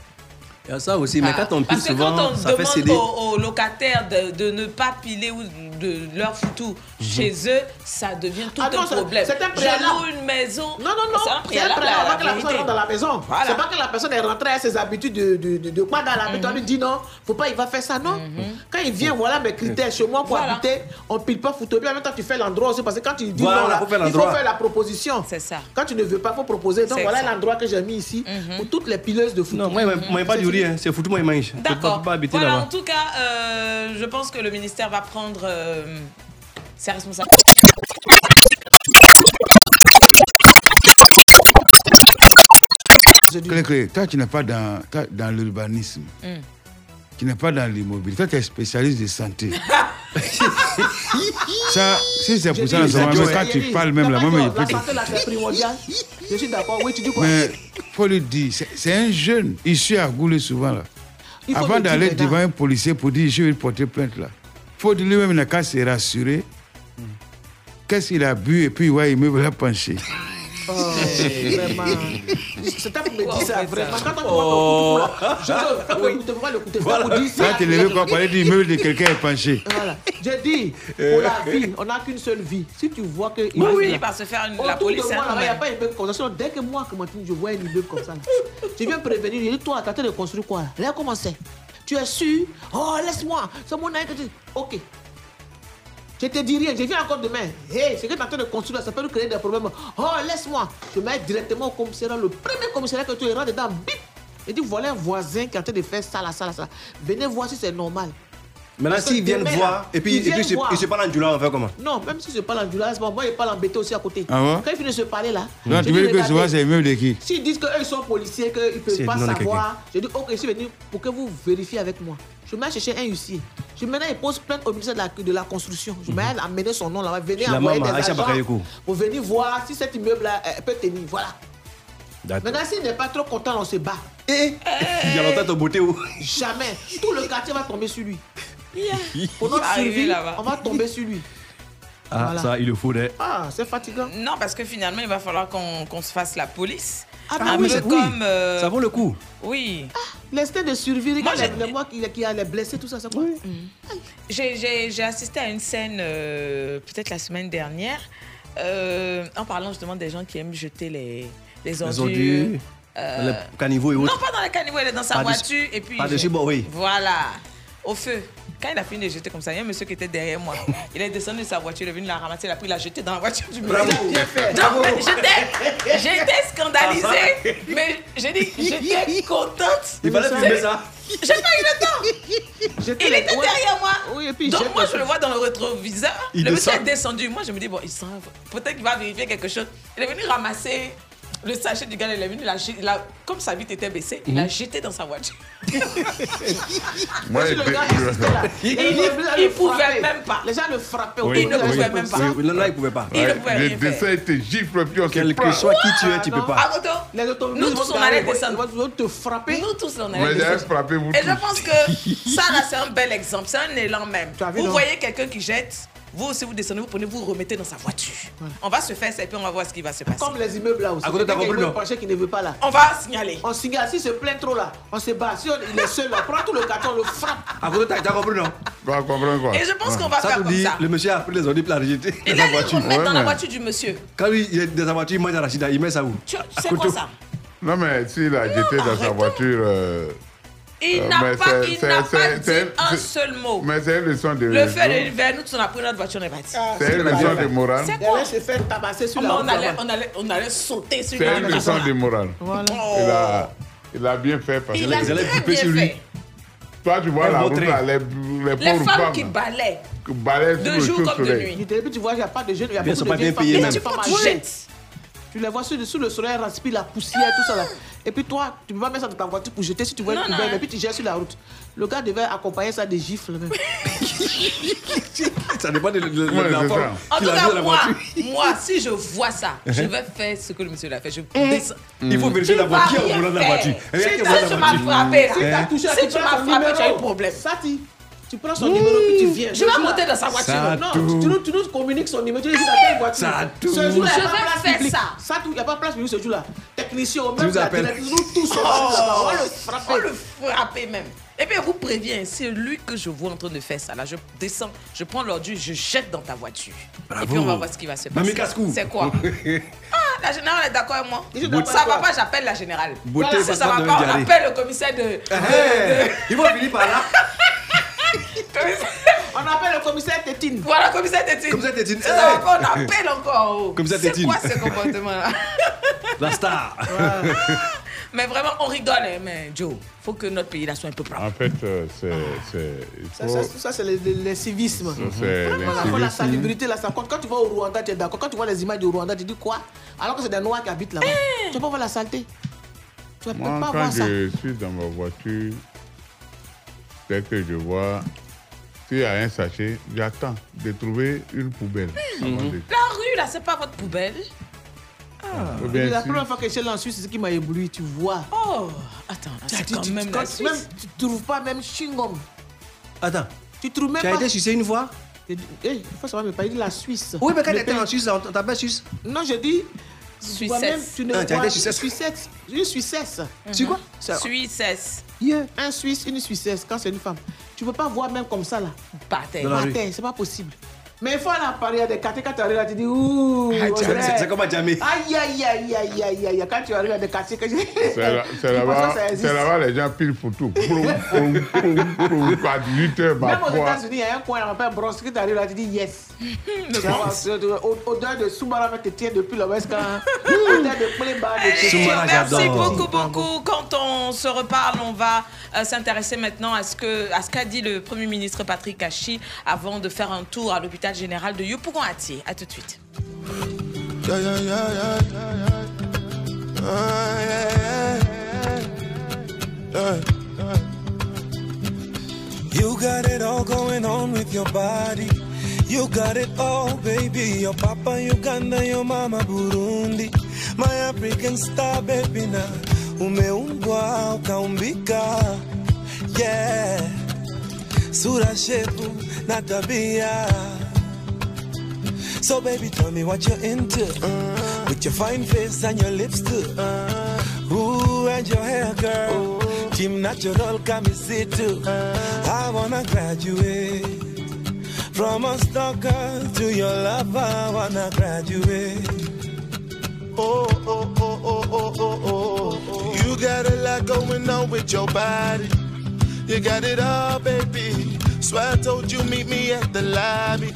Il y a ça aussi, mais Ah, quand on pile Parce que souvent, quand on ça fait demande céder. aux, aux locataires de, de ne pas piler ou de leur foutu chez eux, ça devient tout Ah non, un problème. c'est un Je préalable. loue une maison. Non, non, non. C'est un C'est un préalable. préalable avant que la personne rentre dans la maison. Voilà. C'est pas que la personne est rentrée à ses habitudes de, de, de, de quoi dans la maison. On lui dit non, faut pas, il va faire ça. Non. Quand il vient, voilà mes critères chez moi pour Voilà. habiter, on pile pas photo. En même temps, tu fais l'endroit aussi. Parce que quand tu dis Voilà, non, là, faut faire il faut faire la proposition. C'est ça. Quand tu ne veux pas, il faut proposer. Donc voilà l'endroit que j'ai mis ici pour toutes les pileuses de foot. Non, moi, moi, pas du riz, hein. c'est foutu, moi, il mange. Je peux D'accord. pas habiter Voilà, en tout cas, euh, je pense que le ministère va prendre Clé, clé, toi, tu n'es pas dans, dans l'urbanisme. Mm. Tu n'es pas dans l'immobilier. Toi, tu es spécialiste de santé. ça, si c'est pour ça, mais quand tu parles même là, moi, mais je La santé, là, c'est primordial. Je suis d'accord. Oui, tu dis quoi? Mais faut lui dire, c'est- c'est un jeune. Il suit à Goulé souvent là. Avant le d'aller devant un policier pour dire je vais porter plainte là, faut dire lui-même il n'a qu'à se rassurer. Qu'est-ce qu'il a bu? Et puis ouais, il me l'a penché. Oh, vraiment. C'est toi qui me dis ça, vraiment. Quand on me là, je pour dire ça. Là, tu levé quoi pour aller dire immeuble de quelqu'un est penché. Voilà. J'ai dit, pour la vie, on n'a qu'une seule vie. Si tu vois que. Oui, oui, il va se faire une- la police, moi, il n'y a quand pas immeuble comme ça. Dès que moi, je vois un immeuble comme ça, je viens prévenir. Je dis, toi, t'as de construire quoi là? Là, comment c'est Tu es sûr? Oh, laisse-moi. C'est mon aïe que tu. Ok. Je te dis rien, je viens encore demain. Hey, ce que tu es en train de construire, ça peut nous créer des problèmes. Oh, laisse-moi. Je mets directement au commissariat, le premier commissariat que tu rentres dedans, bip. Et dit, voilà un voisin qui est en train de faire ça, là, ça, là, ça. Venez voir si c'est normal. Maintenant, s'ils viennent voir, là, et puis, ils et puis se- ils se parlent en dula, on fait comment Non, même si je parle en dula, c'est bon, moi, il parle en bété aussi à côté. Ah Quand ils finissent de se parler là, je tu veux dire que souvent c'est immeuble de qui? S'ils disent qu'eux ils sont policiers, qu'ils ne peuvent pas de savoir, je dis ok, je suis venu pour que vous vérifiez avec moi. Je mets chercher un huissier. Je maintenant il pose plainte au ministère de la, de la construction. Je mets à amener son nom là-bas. Venez la envoyer des maman, agents pour venir voir si cet immeuble là euh, peut tenir. Voilà. Maintenant, s'il n'est pas trop content, on se bat. Et il y a longtemps ton beauté où? Jamais. Tout le quartier va tomber sur lui. Pour Il notre va arriver survie, là-bas. on va tomber sur lui. Ah, Voilà. ça, il le faut. hein. Ah, c'est fatigant. Non, parce que finalement, il va falloir qu'on qu'on se fasse la police. Ah, un bah oui, peu oui. comme. euh, Ça vaut le coup. Oui. L'instinct de survie, Moi, les- les mois qui, qui a les blessés, tout ça, c'est quoi? J'ai- J'ai j'ai assisté à une scène, euh, peut-être la semaine dernière, euh, en parlant justement des gens qui aiment jeter les, les Les ordures. ordures, euh, dans les caniveaux et non, autres. pas dans les caniveaux, elle est dans sa voiture et puis. par-dessus il- bord, oui. Voilà, au feu. Quand il a fini de jeter comme ça, il y a un monsieur qui était derrière moi. Il est descendu de sa voiture, il est venu la ramasser, il a pris, l'a jeté dans la voiture du monsieur. Bravo, bien fait. Donc, j'étais scandalisée, mais j'ai dit, j'étais contente. Il fallait filmer ça. J'ai pas eu le temps. J'étais Il était ouais. derrière moi. Oui, et puis Donc moi, je le vois dans le rétroviseur. Il le monsieur descend. est descendu. Moi, je me dis, bon, il sent... peut-être qu'il va vérifier quelque chose. Il est venu ramasser le sachet du gars. Il est venu, il a, il a- comme sa vitre était baissée, il Mhm. l'a jeté dans sa voiture. Moi, le gars là, Il- le pouvait même pas. Les gens le frappaient. Oui, Il ne oui, pouvait oui, même pas. là, il pouvait pas. Il ne pouvait le rien faire. dessin était gifle, puis on se Quel que soit qui tu es, tu peux non. pas. À Roto, Les Nous tous, on allait descendre. Ils vont te frapper. Nous tous, on allait descendre. Et je pense que ça, là, c'est un bel exemple. C'est un élan même. Vous voyez quelqu'un qui jette, vous aussi, vous descendez, vous prenez, vous remettez dans sa voiture. On va se faire ça et puis on va voir ce qui va se passer. Comme les immeubles là aussi. À côté, Quelqu'un qui ne veut pas là. On va signaler. On signale. Si se plaint trop là, on se bat. Si on, il est seul là, prend tout le carton, on le frappe. À côté, t'as t'as compris, non Bah, comprends quoi. Et je pense qu'on va Ça faire comme dit, ça. le monsieur a pris les ordures, puis l'a rejeté Il dans sa allait voiture. Ouais, dans la voiture du monsieur. Quand lui, il est dans sa voiture, il mange Rachida, il met ça où? Tu- À C'est quoi ça? Non, mais s'il a jeté dans sa voiture. Euh, Il n'a pas, c'est- il c'est- n'a c'est- pas dit c'est- un c'est- seul mot. Mais c'est une leçon de. Le fait de l'hiver, nous on a pris notre voiture, on est parti. C'est une leçon de morale. C'est Il quoi? allait se faire tabasser sur on, la on route. allait, on, allait, on allait sauter sur C'est la une leçon de morale. Voilà. Il a, il a bien fait parce Il que a très bien fait. toi, tu vois la route les, les femmes femmes qui balaient. qui balaient De jour comme de nuit. Et puis tu vois, il n'y a pas de jeunes, il y a de pas femmes. Tu âgées. jeter. Tu les vois sous, le- sous le soleil, respire la poussière, tout ça là. Et puis toi, tu peux pas mettre ça dans ta voiture pour jeter si tu vois une poubelle, et puis tu jettes sur la route. Le gars devait accompagner ça des gifles même. Ça dépend de, de, de, Ouais, la c'est forme En tout cas, dans la moi, voiture. moi, si je vois ça, je vais faire ce que le monsieur l'a fait. Je descends. Il faut vérifier qui est au volant de la voiture. Si tu la m'as voiture. frappé, Si tu m'as frappé, tu as eu problème. Sati, tu prends son numéro puis tu viens. Je Ce vais monter dans sa voiture. Ça- Non, tout. tu nous, tu nous communiques son numéro, tu dis dans quelle voiture. Satou. Ce jour-là, il Je n'y a pas place publique. ça. Ça, il n'y a pas place publique ce jour-là. Technicien, même nous la directrice, nous tous, on Oh, va le on frapper. le frapper même. Et puis, vous prévient, c'est lui que je vois en train de faire ça. Là, je descends, je prends l'ordure, je jette dans ta voiture. Et puis, on va voir ce qui va se passer. Mamie Cascou. C'est quoi? Ah, la générale est d'accord avec moi. Beauté. Ça va pas, j'appelle la générale. Beauté, Voilà, si passe ça va pas, on appelle le commissaire de. de- de- Ils vont finir par là. On appelle le commissaire Tétine. Voilà, commissaire Tétine. Commissaire Tétine. On appelle encore. oh. Commissaire C'est Tétine. quoi ce comportement-là? La star. Mais vraiment, on rigole, hein, mais Joe, faut que notre pays là soit un peu propre. En fait, euh, c'est. c'est- il Ça, faut- ça, ça, c'est le, le- le civisme. c'est la salubrité, là, ça compte. Quand tu vas au Rwanda, tu es d'accord. Quand tu vois les images du Rwanda, tu dis quoi? Alors que c'est des Noirs qui habitent là-bas. Tu vas pas voir la saleté. Tu vas Moi, pas quand voir ça. je suis dans ma voiture, dès que je vois, s'il y a un sachet, j'attends de trouver une poubelle. de- La rue là, c'est pas votre poubelle. Ou bien la si- première fois que je suis allé en Suisse, c'est ce qui m'a ébloui, tu vois. Oh, attends, Tu as c'est dit, quand tu- même quand la Suisse. même, tu trouves pas même chewing-gum. Attends. Tu trouves même Tu as pas. été sucé une fois dit, hey, il faut savoir, mais pas dit la Suisse. Oui, mais quand tu étais en Suisse, on t'appelle Suisse. Non, je dis. Suissesse. toi-même, Tu ne Ah, tu as vois- été Suissesse. Suissesse. Une Suissesse. C'est quoi? Suissesse. Un Suisse, une Suissesse, quand c'est une femme. Tu peux pas voir même comme ça là. Par terre. Par terre, c'est pas possible. Mais il faut aller à Paris, il y a des quartiers, quand tu arrives là, tu dis ouh. Ah, c'est- comme à Djamé. Aïe, aïe, aïe, aïe, aïe, aïe. Quand tu arrives à des quartiers que j'ai. C'est là- là-bas, là-bas, les gens pilent pour tout. Proum, proum, proum, proum. À 18 heures, ma Même aux. États-Unis, il y a un coin, on appelle Bronx, que tu arrives là, tu dis yes. Odeur de Soumara, te tient depuis le West Camp. Odeur de tient. Merci beaucoup, beaucoup. Quand on se reparle, on va euh, s'intéresser maintenant à ce que à ce qu'a dit le Premier ministre Patrick Hachi avant de faire un tour à l'hôpital général de Yopougon-Atier. À tout de suite. You got it all going on with your body. You got it all, baby. Your papa Uganda, your mama Burundi. My African star, baby, na umeumbwa ukaumbika. Yeah, sura shepu na tabia. So baby, tell me what you're into. With your fine face and your lips too. Ooh, and your hair, girl. Team natural, come and see too. I wanna graduate. From a stalker to your lover, I wanna graduate. Oh, oh, oh, oh, oh, oh, oh, oh. You got a lot going on with your body. You got it all, baby. So I told you meet me at the lobby,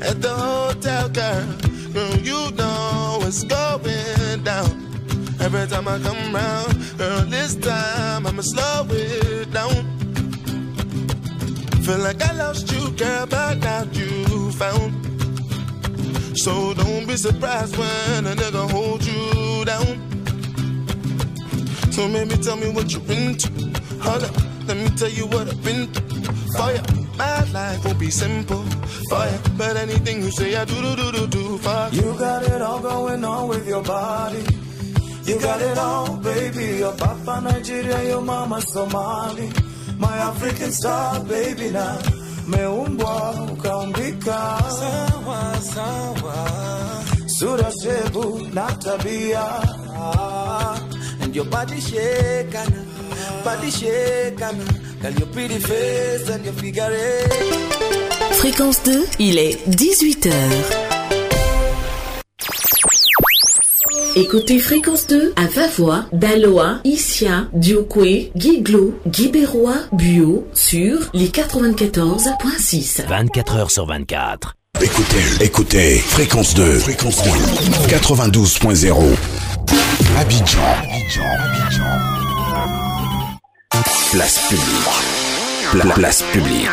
at the hotel, girl. Girl, you know what's going down. Every time I come round, girl, this time I'ma slow it down. Feel like I lost you, girl, but now you found. So don't be surprised when a nigga hold you down. So maybe tell me what you're into. Hold up, let me tell you what I've been through. Ya, my life won't be simple. For ya, but anything you say, I do do do do do for You got it all going on with your body. You got it all, baby. Your papa Nigeria, your mama Somali. My African star, baby, now. Meumbwa ukaumbika sawa sawa, sura shebu na tabia, and your body shake and body shake and girl your pretty face and your figure eight. Fréquence 2, il est 18h. Écoutez Fréquence 2 à Vavois, Daloa, Issia, Diokwe, Guiglo, Guibérois, Buot sur les 94.6. 24 heures sur 24. Écoutez, écoutez, fréquence 2, fréquence 2, 92.0. Abidjan, Abidjan, Abidjan. Place publique. Pla- place publique.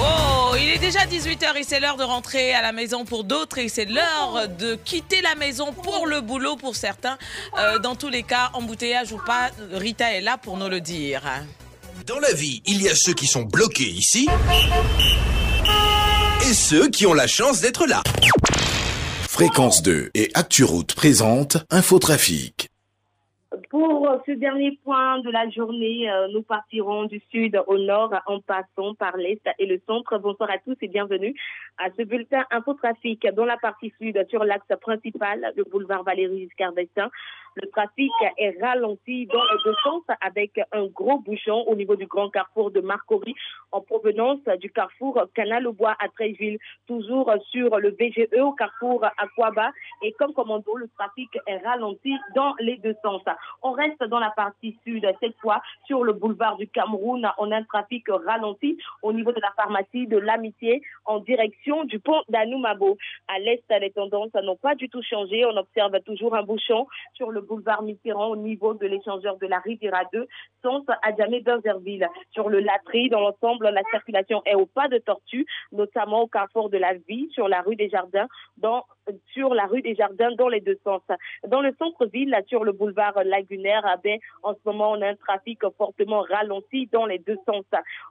Oh, il est déjà 18h et c'est l'heure de rentrer à la maison pour d'autres et c'est l'heure de quitter la maison pour le boulot pour certains. Euh, dans tous les cas, embouteillage ou pas, Rita est là pour nous le dire. Dans la vie, il y a ceux qui sont bloqués ici et ceux qui ont la chance d'être là. Fréquence 2 et ActuRoute présente Infotrafic. Pour ce dernier point de la journée, euh, nous partirons du sud au nord en passant par l'est et le centre. Bonsoir à tous et bienvenue à ce bulletin infotrafic. Dans la partie sud, sur l'axe principal, le boulevard Valéry Giscard d'Estaing, le trafic est ralenti dans les deux sens avec un gros bouchon au niveau du grand carrefour de Marcory en provenance du carrefour Canal au Bois à Tréville, toujours sur le VGE au carrefour Aquaba et comme commando, le trafic est ralenti dans les deux sens. On reste dans la partie sud, cette fois sur le boulevard du Cameroun, on a un trafic ralenti au niveau de la pharmacie de l'Amitié en direction du pont d'Anoumabo. À l'est, les tendances n'ont pas du tout changé. On observe toujours un bouchon sur le boulevard Mitterrand au niveau de l'échangeur de la Riviera 2, sens Adjamé d'Anzerville. Sur le Latry, dans l'ensemble, la circulation est au pas de tortue, notamment au carrefour de la Vie, sur la rue des Jardins, dans, sur la rue des Jardins, dans les deux sens. Dans le centre-ville, sur le boulevard lagunaire, ah ben, en ce moment, on a un trafic fortement ralenti dans les deux sens.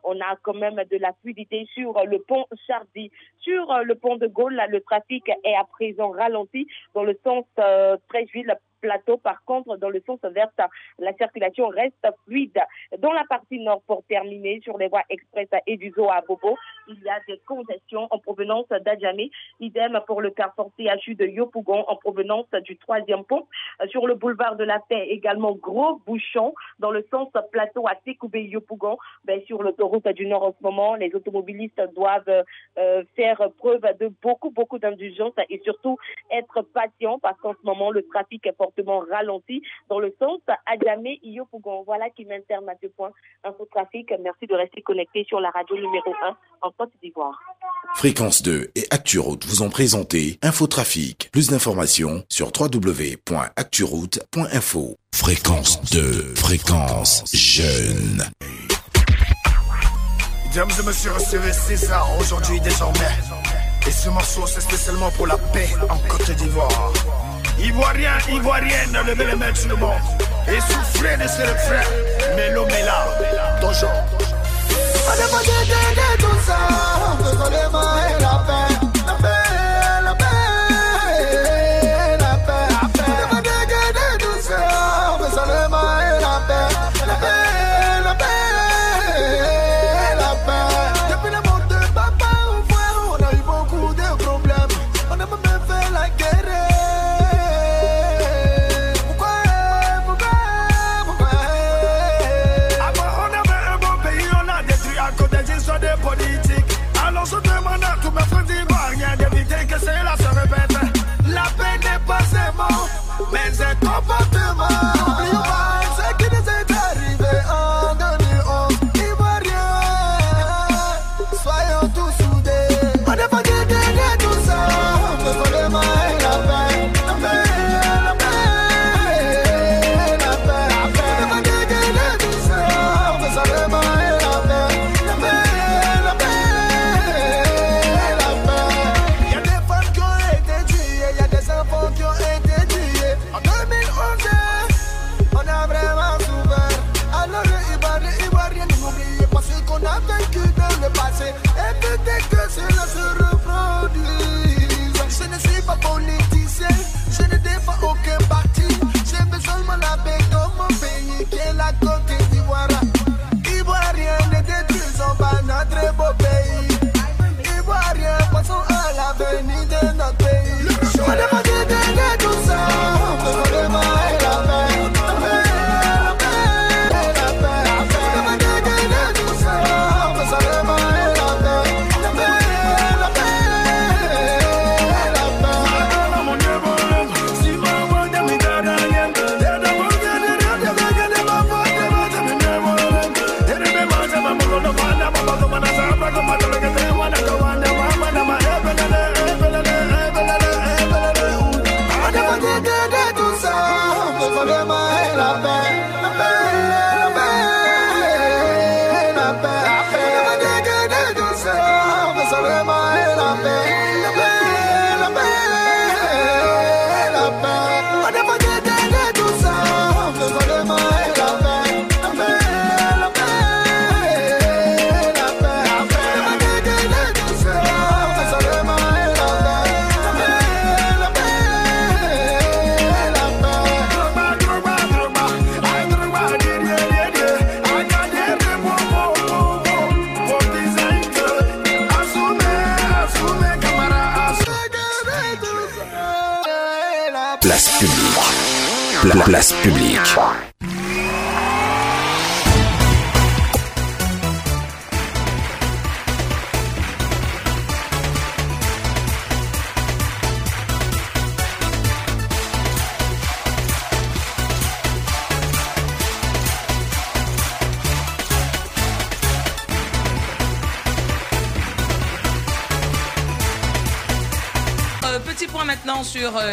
On a quand même de la fluidité sur le pont Chardy. Sur euh, le pont de Gaulle, le trafic est à présent ralenti dans le sens euh, Trècheville plateau. Par contre, dans le sens vert, la circulation reste fluide. Dans la partie nord, pour terminer, sur les voies express à Eduzo à Bobo, il y a des congestions en provenance d'Adjamé. Idem pour le carrefour CHU de Yopougon en provenance du troisième pont. Sur le boulevard de la Paix, également gros bouchon dans le sens plateau à Técoubé Yopougon. Ben, sur l'autoroute du Nord en ce moment, les automobilistes doivent euh, faire preuve de beaucoup, beaucoup d'indulgence et surtout être patients parce qu'en ce moment, le trafic est fortement ralenti dans le sens Adjamé Yopougon. Voilà qui m'interne à ce point. Infotrafic, merci de rester connecté sur la radio numéro 1 en Côte d'Ivoire. Fréquence 2 et ActuRoute vous ont présenté Infotrafic. Plus d'informations sur www.acturoute.info. Fréquence 2, fréquence jeune. Mesdames et messieurs, recevez César aujourd'hui désormais. Et ce morceau, c'est spécialement pour la paix en Côte d'Ivoire. Ivoirien, Ivoirienne, levez les mains tout le monde. Et souffrez de ce refrain. Mélo, méla, toujours. On peut dégainer tout ça, faisons les mains et. La paix, repente, la un pasemos.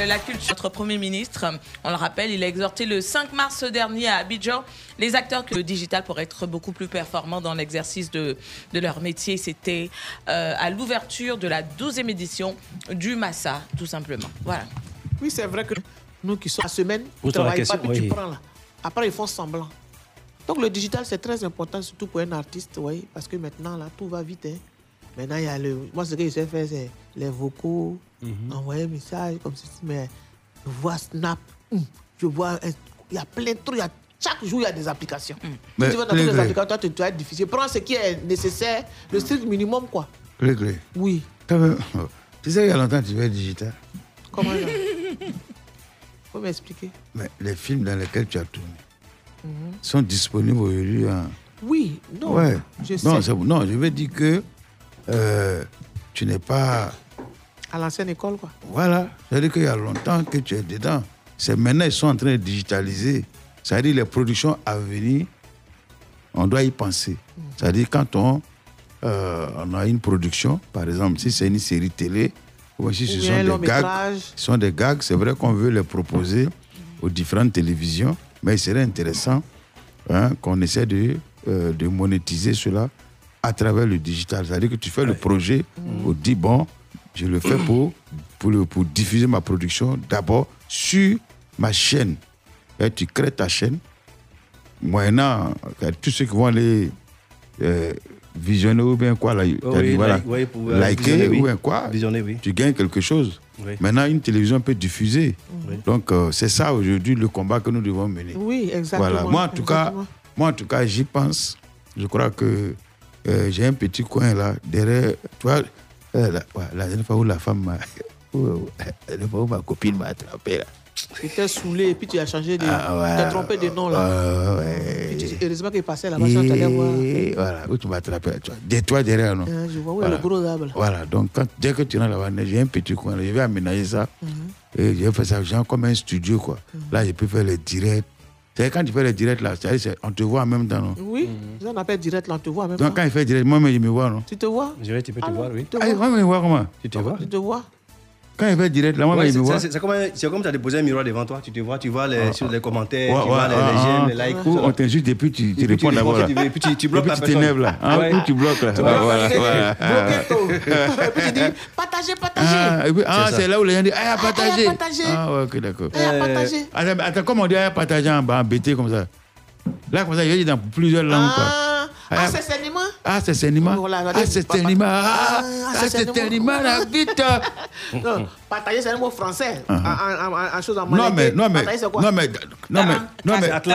La culture. Notre Premier ministre, on le rappelle, il a exhorté le 5 mars dernier à Abidjan les acteurs que le digital pour être beaucoup plus performants dans l'exercice de, de leur métier. C'était euh, à l'ouverture de la 12e édition du Massa, tout simplement. Voilà. Oui, c'est vrai que nous qui sommes la semaine, travaillent question, pas, puis oui. tu prends là. Après, ils font semblant. Donc le digital, c'est très important, surtout pour un artiste, oui, parce que maintenant, là, tout va vite. hein. Maintenant, il y a le... Moi, ce que je sais faire, c'est les vocaux, Mhm. envoyer un message comme ceci, mais je vois Snap, hum, je vois... Il y a plein de trucs, il y a- chaque jour, il y a des applications. Si Mais tu vas dans toutes Clé les Clé. applications, toi, tu vas être difficile. Prends ce qui est nécessaire, le strict minimum, quoi. Clé, clé. Oui. Quand même, Tu sais, il y a longtemps, tu veux être digital. Comment ça? Faut m'expliquer. Mais les films dans lesquels tu as tourné Mhm. sont disponibles aujourd'hui. en- Oui, non. ouais. Je non, sais. c'est- non, je veux dire que euh, tu n'es pas. À l'ancienne école, quoi. Voilà. C'est-à-dire qu'il y a longtemps que tu es dedans. C'est maintenant ils sont en train de digitaliser. C'est-à-dire les productions à venir, on doit y penser. C'est-à-dire quand on, euh, on a une production, par exemple, si c'est une série télé, ou si ce sont des gags, ce sont des gags, c'est vrai qu'on veut les proposer aux différentes télévisions, mais il serait intéressant hein, qu'on essaie de, euh, de monétiser cela à travers le digital. C'est-à-dire que tu fais le projet, on dit, bon, je le fais pour, pour, le- pour diffuser ma production d'abord sur ma chaîne. Et tu crées ta chaîne, moyennant euh, tous ceux qui vont aller euh, visionner ou bien quoi, là, oui, dit, voilà, like- oui, pour, euh, liker visionner, oui. ou bien quoi, Visionner, oui. tu gagnes quelque chose. Oui. Maintenant, une télévision peut diffuser. Oui. Donc, euh, c'est ça aujourd'hui le combat que nous devons mener. Oui, exactement. Voilà. Moi, en tout cas, moi, en tout cas, j'y pense. Je crois que euh, j'ai un petit coin là, derrière. Tu vois, la, ouais, la dernière fois où la femme m'a? où- La où ma copine m'a attrapé là? Tu t'es saoulé et puis tu as changé de. Ah, ouais. tu as trompé de nom là. Ah, ouais. Puis tu- heureusement qu'il passait là-bas, tu allais voir. Et voilà, où tu m'as attrapé. Vois, de toi derrière, non? Hein, je vois, oui, Voilà. le gros arbre. là. Voilà, donc quand, dès que tu rentres là-bas, j'ai un petit coin, là, je vais aménager ça. Mhm. Et je vais faire ça genre comme un studio, quoi. Là, je peux faire les directs. C'est quand tu fais les directs, là, on te voit en même temps, non? Oui, ça on appelle direct là, on te voit en même Donc temps. quand il fait direct, moi-même, je me vois, non? Tu te vois? Je vais, tu peux te voir, oui. Tu te Ah, vois moi-même, je me vois comment? Tu te vois? Tu te vois? Quand il fait direct, là, moi-même, Ouais, je me c'est- vois. c'est- comme, comme tu as déposé un miroir devant toi, tu te vois, tu vois les, Ah, sur les commentaires, Ouais, tu vois ouais, les, ah, les ah, j'aime, les likes. Ou on t'insulte et puis tu, tu réponds d'abord et puis tu- tu bloques Et puis la tu t'énerves là. Hein, tu bloques là. Voilà, voilà. Et puis tu dis partagez, partagez. Ah, ah, C'est là où les gens disent Ah, Ah, partagez. ah. Ah, ouais, ok, d'accord. Ah, partagez. Attends, comment on dit Ah, partagez en, BT comme ça Là, comme ça, il y a dans plusieurs langues. Quoi. Ah, ah, Ah, Ah, Ah. Ah, Ah, ah, c'est c'est cinéma. cinéma, la vite. Non, partager, c'est un mot français. Ah, En, chose en Non, mais, non, mais, non, mais, non, mais, non, mais, Atlan.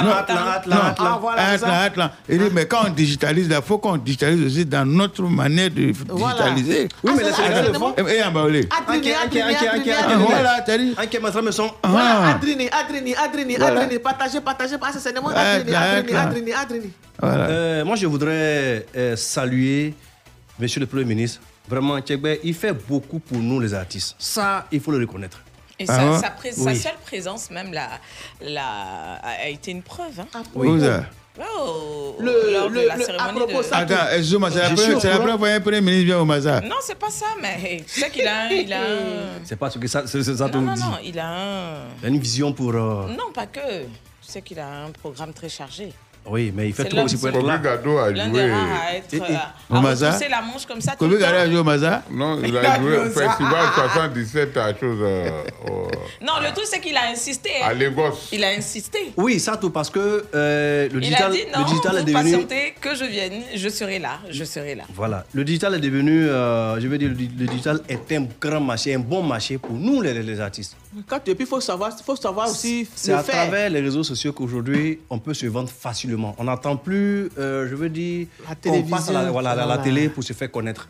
Ah. Il dit, mais quand on digitalise, il faut qu'on digitalise aussi dans notre manière de digitaliser. Oui, mais Ah, les Sénégalais le font. Et, et en baoulé. Adrini, Adrini, Adrini, Ah, Adrini. voilà, t'as dit. Anke Matrame son. Voilà, Ah. Adrini, Adrini, Adrini. Adrini, partagez, partagez, ah, Ouais, Adrini, Adrini. Adrini, Adrini. Voilà. Euh, moi, je voudrais euh, saluer Monsieur le Premier ministre. Vraiment, Tchèque, il fait beaucoup pour nous, les artistes. Ça, il faut le reconnaître. Et Ah sa, sa pré- sa Oui. seule présence, même, la, la, a été une preuve. Hein. Où ça Oh, Le- le- la le- à cérémonie propos de... ça- Attends, excuse-moi, c'est la fois qu'un premier ministre vient au Maza. Non, c'est pas ça, mais tu sais qu'il a un... Il a un... C'est pas ce que ça, c'est- c'est ça Non, non, dit. non, il a un... Il a une vision pour. euh, Non, pas que. Tu sais qu'il a un programme très chargé. Oui, mais il fait trop aussi pour être là. Kobe Gado a joué. à être... À- Au à la manche comme ça temps. Gary a joué au Maza? Non, il Il a joué au festival 77 à chose euh, au- Non, le truc, c'est qu'il a insisté. hein. à Lagos. Il a insisté. Oui, ça tout parce que euh, le Il digital, a dit non, le digital est vous devenu. patientez, que je vienne, je serai là, je serai là. Voilà, le digital est devenu, euh, je veux dire, le, le digital est un grand marché, un bon marché pour nous les, les artistes. Et puis, il faut savoir, faut savoir aussi C'est à faire. travers les réseaux sociaux qu'aujourd'hui on peut se vendre facilement. On n'attend plus, euh, je veux dire, La qu'on passe à la, voilà, télé pour se faire connaître.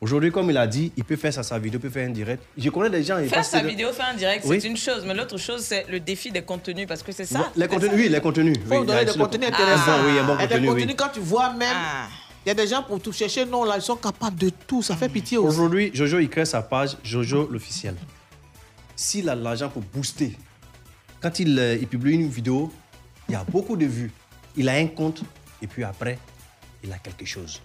Aujourd'hui, comme il a dit, il peut faire ça, sa vidéo, il peut faire un direct. Je connais des gens. ils Faire sa de- vidéo, faire un direct, Oui. c'est une chose. Mais l'autre chose, c'est le défi des contenus. Parce que c'est ça. Les contenus, ça. oui, les contenus. Il faut oui, donner y des a- contenus Ah, intéressants. oui, un bon Et des contenu, oui. contenus, quand tu vois même, Ah. il y a des gens pour tout chercher, non, là, ils sont capables de tout. Ça fait pitié aussi. Aujourd'hui, Jojo, il crée sa page Jojo l'officiel. S'il a l'argent pour booster, quand il, euh, il publie une vidéo, il y a beaucoup de vues. Il a un compte et puis après, il a quelque chose.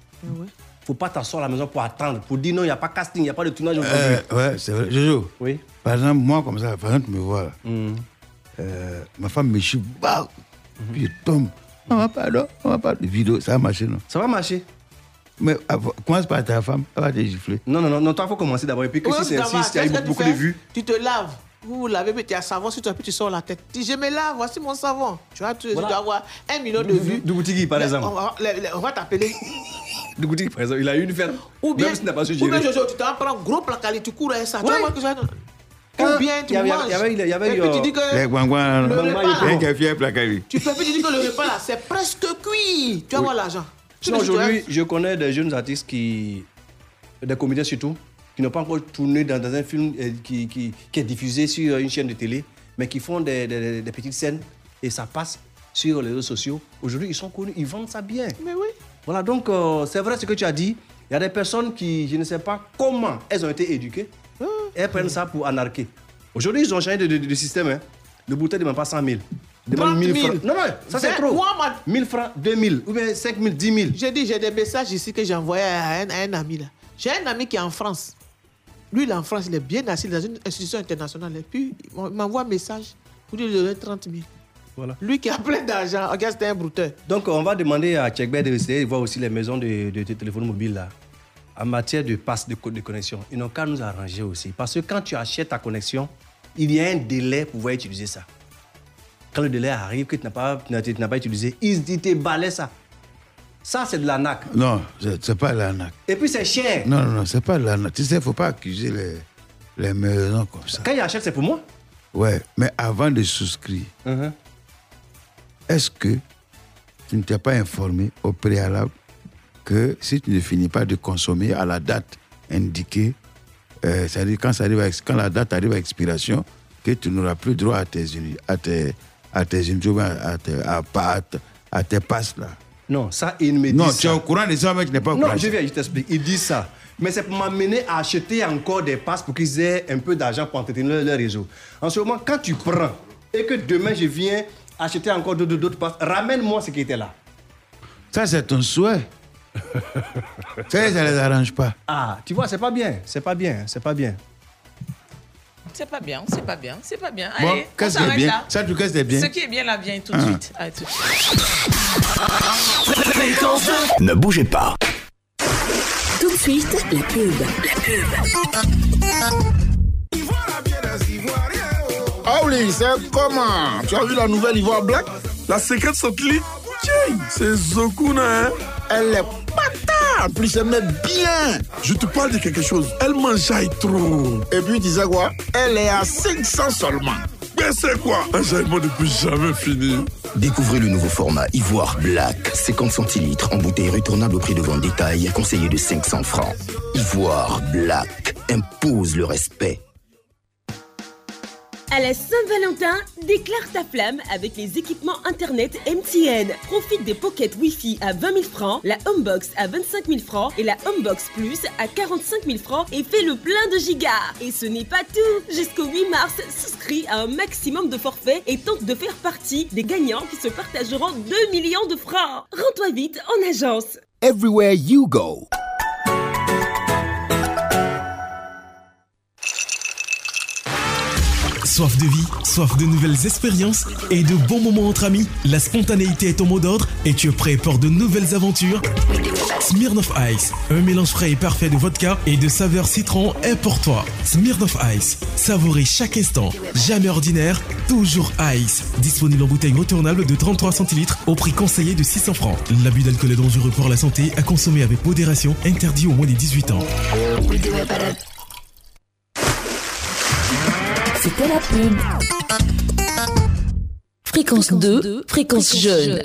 faut pas t'asseoir à la maison pour attendre, pour dire non, il n'y a pas casting, il n'y a pas de tournage aujourd'hui. Euh, ouais, c'est vrai. Jojo. Oui. Par exemple, moi, comme ça, par exemple, tu me vois là. Mm. Euh, ma femme me chie, bah, puis je tombe. Maman, pardon, maman, pardon. Vidéo, ça va marcher, non? Ça va marcher. Mais avant- commence par ta femme, elle va te gifler. Non, non, non, non, toi, il faut commencer d'abord. Et puis que Ouais, si c'est va. eu Qu'est-ce que tu beaucoup fais de vues. Tu te laves. Vous lavez, mais tu as savon sur toi, puis tu sors la tête. Tu dis, je me lave, voici mon savon. Tu vois, tu, tu Voilà. dois avoir un million de vues. du boutique, par exemple. On va, va t'appeler. De boutique, par exemple, il a eu une ferme. Ou bien, Même s'il n'a pas su ou bien. Jojo, tu t'en prends un gros placali, tu cours avec ça. Tu Ouais. vas voir que ça- Ou bien tu il y avait- manges. il y avait- il y avait, et puis tu euh, dis que. Les guangouans, Le repas. Tu peux, tu dis que le repas là, c'est presque cuit. Tu vas avoir l'argent. Aujourd'hui, je connais des jeunes artistes qui, des comédiens surtout, qui n'ont pas encore tourné dans, dans un film euh, qui, qui, qui est diffusé sur une chaîne de télé, mais qui font des, des- des petites scènes et ça passe sur les réseaux sociaux. Aujourd'hui, ils sont connus, ils vendent ça bien. Mais oui. Voilà, donc euh, c'est vrai ce que tu as dit. Il y a des personnes qui, je ne sais pas comment elles ont été éduquées, Ah. elles prennent ça pour anarquer. Aujourd'hui, ils ont changé de, de- de système. Hein. Le bouteille ne demande pas 100 000. Il demande 30 1000 000. francs. Non, non, ça c'est trop. moi, ma- 1000 francs, 2000 ou bien 5 000, 10 000. J'ai dit, j'ai des messages ici que j'ai envoyés à un, à un ami. J'ai un ami qui est en France. Lui, il est en France, il est bien assis dans une institution internationale. Et puis, il m'envoie un message pour lui donner 30 000. Voilà. Lui qui a plein d'argent, regarde, c'était un brouteur. Donc, on va demander à d'essayer de voir aussi les maisons de, de, de téléphones mobiles là. En matière de passe de, de connexion, ils n'ont qu'à nous arranger aussi. Parce que quand tu achètes ta connexion, il y a un délai pour pouvoir utiliser ça. Quand le délai arrive, que tu n'as pas, tu n'as- pas utilisé, ils ils te balaient ça. Ça, c'est de l'arnaque. Non, c'est pas l'arnaque. Et puis, c'est cher. Non, non, non, c'est pas l'arnaque. Tu sais, il faut pas accuser les, les maisons comme ça. Quand ils achètent, c'est pour moi. Ouais, mais avant de souscrire, Uh-huh. est-ce que tu ne t'es pas informé au préalable que si tu ne finis pas de consommer à la date indiquée, euh, c'est-à-dire quand, ça arrive à ex- quand la date arrive à expiration, que tu n'auras plus droit à tes à tes à tes à tes à tes- à tes passes là? Non, ça, ils me disent Non, ça. tu es au courant de ça, mais tu n'es pas au courant. Non, je viens, je t'explique. Ils disent ça. Mais c'est pour m'amener à acheter encore des passes pour qu'ils aient un peu d'argent pour entretenir leur, leur réseau. En ce moment, quand tu prends et que demain je viens acheter encore d'autres d'autres passes, ramène-moi ce qui était là. Ça, c'est ton souhait. ça, ça les arrange pas. Ah, tu vois, c'est pas bien. C'est pas bien. C'est pas bien. C'est pas bien, c'est pas bien, c'est pas bien. Bon, Allez, on s'arrête bien? là. Ça, tu qu'est-ce qui est bien Ce qui est bien là vient tout de Ah. suite. Allez, tout de suite. Ne bougez pas. Tout de suite, la pub. Ah oui, c'est comment? Tu as vu la nouvelle Ivoire Black? La secrète satellite Tiens, c'est Zokuna, hein Elle est patate En plus, elle bien Je te parle de quelque chose. Elle mangeaille trop. Et puis, tu quoi? Elle est à 500 seulement. Mais c'est quoi? Un jaillement plus jamais fini. Découvrez le nouveau format Ivoire Black, 50 centilitres en bouteille retournable au prix de vente détail, conseillé de 500 francs. Ivoire Black impose le respect. À la Saint-Valentin, déclare ta flamme avec les équipements Internet MTN. Profite des pockets Wi-Fi à 20 000 francs, la Homebox à 25 000 francs et la Homebox Plus à 45 000 francs et fais le plein de gigas. Et ce n'est pas tout. Jusqu'au 8 mars, souscris à un maximum de forfaits et tente de faire partie des gagnants qui se partageront 2 millions de francs. Rends-toi vite en agence. Everywhere you go. Soif de vie, soif de nouvelles expériences et de bons moments entre amis. La spontanéité est ton mot d'ordre et tu es prêt pour de nouvelles aventures. Smirnoff Ice, un mélange frais et parfait de vodka et de saveur citron est pour toi. Smirnoff Ice, savourez chaque instant, jamais ordinaire, toujours ice. Disponible en bouteille retournable de 33 centilitres au prix conseillé de 600 francs. L'abus d'alcool est dangereux pour la santé, à consommer avec modération, interdit au moins des 18 ans. C'était la pub. Fréquence 2, fréquence jeune.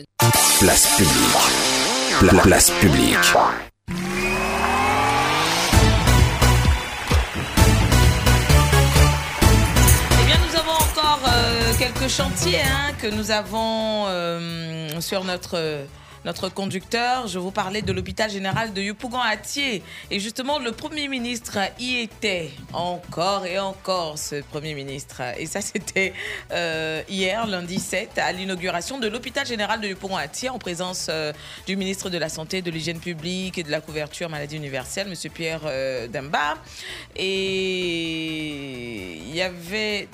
Place publique. Pla place publique. Eh bien, nous avons encore euh, quelques chantiers hein, que nous avons euh, sur notre euh, notre conducteur. Je vous parlais de l'hôpital général de Yopougon-Atier. Et justement, le Premier ministre y était encore et encore, ce Premier ministre. Et ça, c'était euh, hier, lundi 7, à l'inauguration de l'hôpital général de Yopougon-Atier, en présence euh, du ministre de la Santé, de l'Hygiène publique et de la couverture maladie universelle, M. Pierre euh. Et il y avait...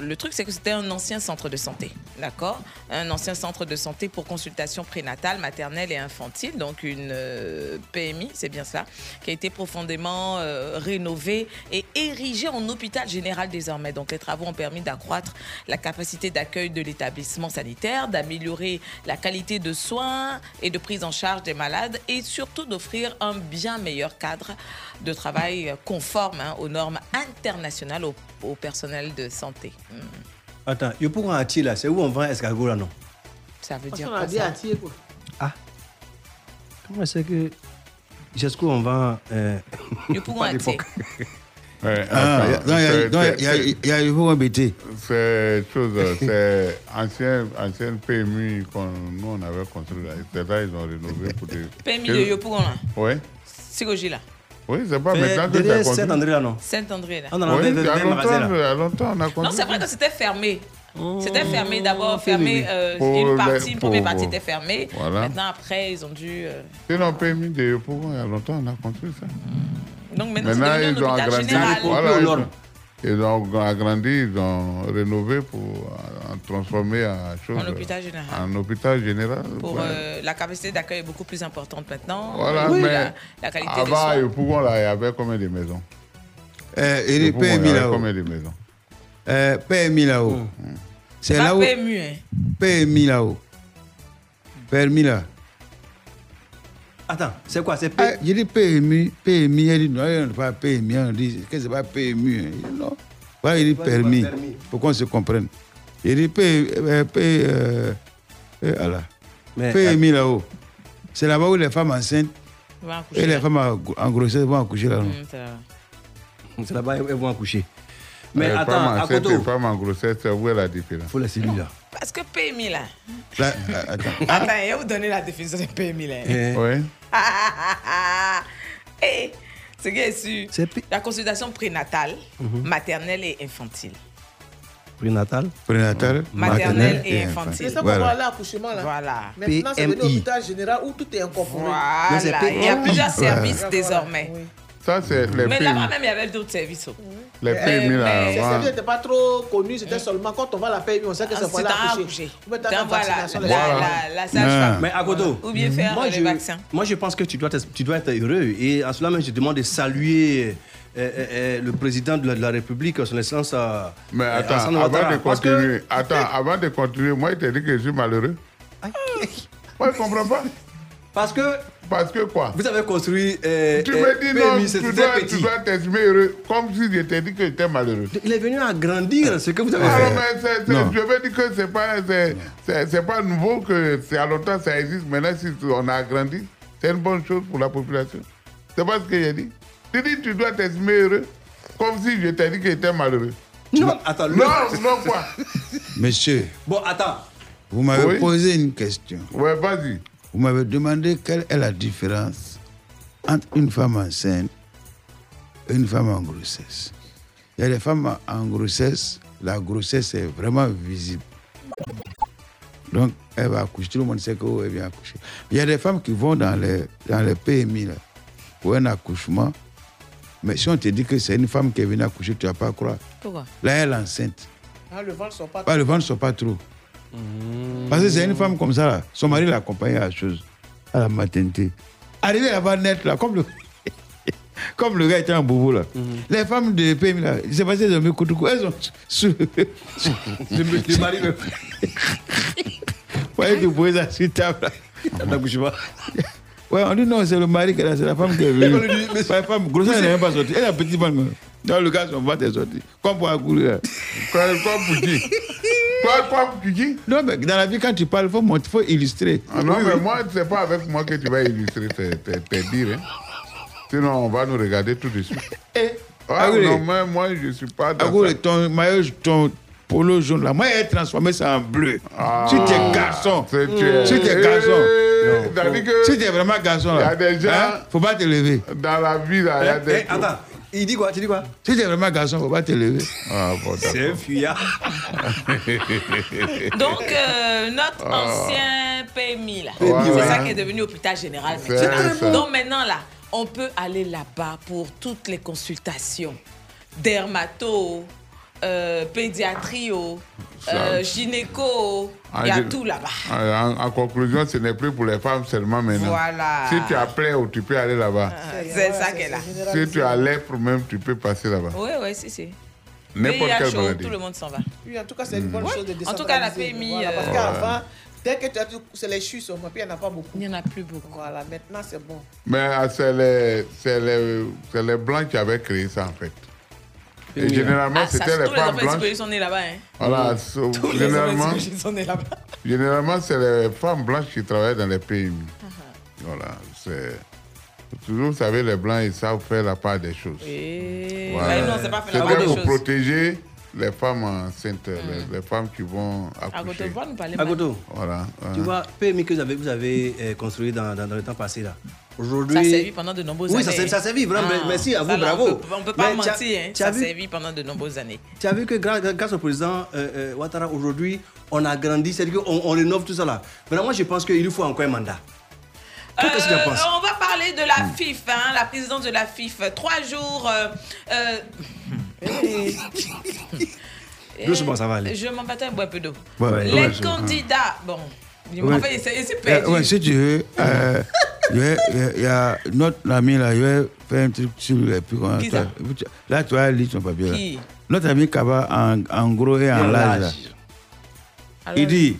Le truc, c'est que c'était un ancien centre de santé, d'accord Un ancien centre de santé pour consultation prénatale, maternelle et infantile, donc une euh, PMI, c'est bien ça, qui a été profondément euh, rénové et érigé en hôpital général désormais. Donc les travaux ont permis d'accroître la capacité d'accueil de l'établissement sanitaire, d'améliorer la qualité de soins et de prise en charge des malades et surtout d'offrir un bien meilleur cadre de travail conforme hein, aux normes internationales au, au personnel de santé. Hmm. Attends, yo pour un là, c'est où on vend escargot là, non? Ça veut dire quoi ça? Atier, quoi. Comment c'est que. Jusqu'où on vend. Euh... Yo pour un. Ouais, Ah, il y a- c'est- non, il y a- c'est- il y a il faut embêter. C'est chose, c'est ancien, ancienne PMU qu'on nous on avait construit là. C'est là ils ont rénové pour des. PMI de Yopougon là, Oui, Sigoji là, oui, c'est pas Mais maintenant que ça construit. Saint-André là, non Saint-André là. Non, non, Oui, il y a longtemps, là. il y a longtemps, on a construit. Non, c'est vrai que c'était fermé. C'était fermé d'abord, fermé. euh, Pour une partie, une première pour- partie était fermée. Voilà. Maintenant, après, ils ont dû. euh, Sinon, PMU de Yopougon, il y a longtemps, on a construit ça. Donc maintenant, ils ont agrandi. général. Voilà, ils, ont, ils ont agrandi, ils ont rénové pour transformer en chose. En hôpital général. En hôpital général. Pour ouais. euh, la capacité d'accueil est beaucoup plus importante maintenant. Voilà, Oui, mais la, la qualité des soins. Là, il y avait combien de maisons Euh, et les Yopougon, il y PMI avait là-haut. combien de maisons Euh, PMI là-haut. C'est Pas là où. PMU, hein. PMI là-haut. Permis là. Attends, c'est quoi? C'est P. Ah, j'ai dit PMI, PMI, elle dit non, elle n'est pas PMI, on dit que c'est pas PMU. hein. Il dit non. Voilà, il dit c'est permis. pour qu'on se comprenne. Il dit P, euh, euh, euh, PMI là-haut. C'est là-bas où les femmes enceintes et les là. femmes en grossesse vont accoucher là. non Hum, c'est là. C'est là-bas, elles vont accoucher. Mais Les attends, femmes enceintes et femmes en grossesse, où est la différence? Faut laisser lui là. Parce que PMI là. Là, euh, attends. Attends, je vais vous donner la définition de PMI là. Oui. Sûr, C'est P. la consultation prénatale, Mhm. maternelle et infantile. Prénatal. Prénatal, Maternelle et C'est infantile. ça pour Voilà. voir l'accouchement là. Voilà. Maintenant, c'est devenu PMI. hôpital général où tout est incorporé. C'est Voilà. Il y a PMI. plusieurs services Voilà. désormais. Oui. Ça, c'est les Mais là-bas même, il y avait d'autres services. oh. Les PMU, là. mais- Ces services n'étaient pas trop connus, c'était seulement quand on va à la PMI, on sait que Ah, c'est pour c'est aller à accoucher. accoucher. Ou bien t'as Donc la voilà, la, la sage-femme. Mais à Godo, Ou bien faire moi, les je, vaccins. moi je pense que tu dois, être, tu dois être heureux. Et en cela même, je demande de saluer le président de la, de la République, son euh, Mais attends, avant Ouattara. de Parce que- continuer, attends, avant de continuer, moi, il t'a dit que je suis malheureux. Moi, je comprends pas. Parce que Parce que quoi? vous avez construit. euh, Tu euh, me dis non, PMI, tu dois, petit. tu dois t'estimer heureux, comme si je t'ai dit que j'étais malheureux. Il est venu agrandir ce que vous avez Ah, fait. mais Non. je veux dire que c'est pas, c'est, c'est, c'est pas nouveau que c'est à longtemps ça existe. Maintenant, si on a agrandi, c'est une bonne chose pour la population. C'est pas ce que j'ai dit. Tu dis tu dois t'estimer heureux, comme si je t'ai dit que j'étais malheureux. Non, attends, le- Non, non, quoi? Monsieur, Bon, attends. vous m'avez Oui. posé une question. Ouais, vas-y. Vous m'avez demandé quelle est la différence entre une femme enceinte et une femme en grossesse. Il y a des femmes en- en grossesse, la grossesse est vraiment visible. Donc, elle va accoucher, tout le monde sait qu'elle vient accoucher. Il y a des femmes qui vont dans les, dans les PMI là, pour un accouchement, mais si on te dit que c'est une femme qui est venue accoucher, tu vas pas croire. Pourquoi? Là, elle est enceinte. Ah, le ventre ne sort pas. Pas le ventre sort pas trop. Parce que c'est une femme comme ça, là. son mari l'accompagne à la chose, à la maternité. Arrivé là-bas net, là, comme le, comme le gars était en boubou, là. Les femmes de PMI, là, il s'est passé, elles ont mis coup de cou. Elles ont. Le, mari me. Ouais, tu pouvais ça sur table, là. Ouais, on dit non, c'est le mari qui est là, c'est la femme qui est venue. On la femme, grosse, elle n'est même pas sortie. Elle a un petit ventre. Dans le cas, son ventre est sorti. Comme pour accourir. Quoi, quoi pour qui? Quoi, quoi pour qui? Non, mais dans la vie, quand tu parles, il faut, faut illustrer. Ah non, mais moi, c'est pas avec moi que tu vas illustrer tes, tes, tes dires. hein. Sinon, on va nous regarder tout de suite. Eh, Ah, Agoué. non, mais moi, je suis pas Agoué, ça. ton maillot, ton polo jaune là, moi, elle transformé ça en bleu. Si tu es garçon, c'est- tu es- si tu es Eh, garçon, si tu es vraiment garçon, Il là, gens- hein, faut pas te lever. Dans la vie, là, il y a Eh, des. eh, attends, il dit quoi? Tu dis quoi? Si tu es vraiment garçon, faut pas te lever. Ah, bon, C'est un fuyard. Donc, euh, notre Ah. ancien PMI, là, c'est ouais. ça qui est devenu hôpital général maintenant. Donc maintenant, là, on peut aller là-bas pour toutes les consultations. Dermato, euh, pédiatrie, oh, euh, gynéco, il y a Ah, tout là-bas. Ah, En, en conclusion, ce n'est plus pour les femmes seulement maintenant. Voilà. Si tu as plaie, tu peux aller là-bas. C'est ça qu'elle a. Si tu as lèpre même, tu peux passer là-bas. Oui, oui, si, si. N'importe quelle oh, maladie. Tout le monde s'en va. Oui, en tout cas, c'est une bonne chose de En tout cas, la. PMI, Voilà, parce euh, fin, dès que tu as tout, c'est les chutes seulement, puis il n'y en a pas beaucoup. Il n'y en a plus beaucoup. Voilà, maintenant, c'est bon. Mais ah, c'est les, c'est les, c'est les blancs qui avaient créé ça en fait. Et généralement, Ah, c'était les tous les femmes enfants blanches. sont nés là-bas. Hein. Voilà, so- Tous les généralement, enfants psychologiques sont nés là-bas. généralement c'est les femmes blanches qui travaillent dans les PMI. Uh-huh. Voilà, c'est. Toujours, vous savez, les blancs, ils savent faire la part des choses. Et... Voilà. Bah, non, c'est pas fait la part des pour choses. protéger les femmes enceintes, les, les femmes qui vont À côté accoucher. parler Agoto, Voilà. tu vois, PMI que vous avez, vous avez euh, construit dans, dans, dans le temps passé là. Aujourd'hui. Ça a servi pendant de nombreuses oui, années. ça servi, ça a servi, vraiment. Ah, Merci à vous, ça, là, bravo. On peut, on peut pas Mais mentir, hein. ça a servi pendant de nombreuses années. Tu as vu que grâce, grâce au président euh, euh, Ouattara, aujourd'hui, on a grandi, c'est-à-dire qu'on on rénove tout ça là. Vraiment, moi, je pense qu'il lui faut encore un mandat. Qu'est-ce Euh, on va parler de la FIF, hein, la présidente de la FIF. Trois jours. euh, euh, Doucement, ça va aller. Je m'en battais un peu d'eau. Ouais, ouais, Les ouais, candidats. Bon, il Ouais. m'a fait essayer, c'est perdu. ouais, si tu veux, euh, il y a- notre ami là, il faire un truc sur ça? Là, tu vas lire son papier. Là. Qui? Notre ami Kaba, en, en gros et en large. Il dit?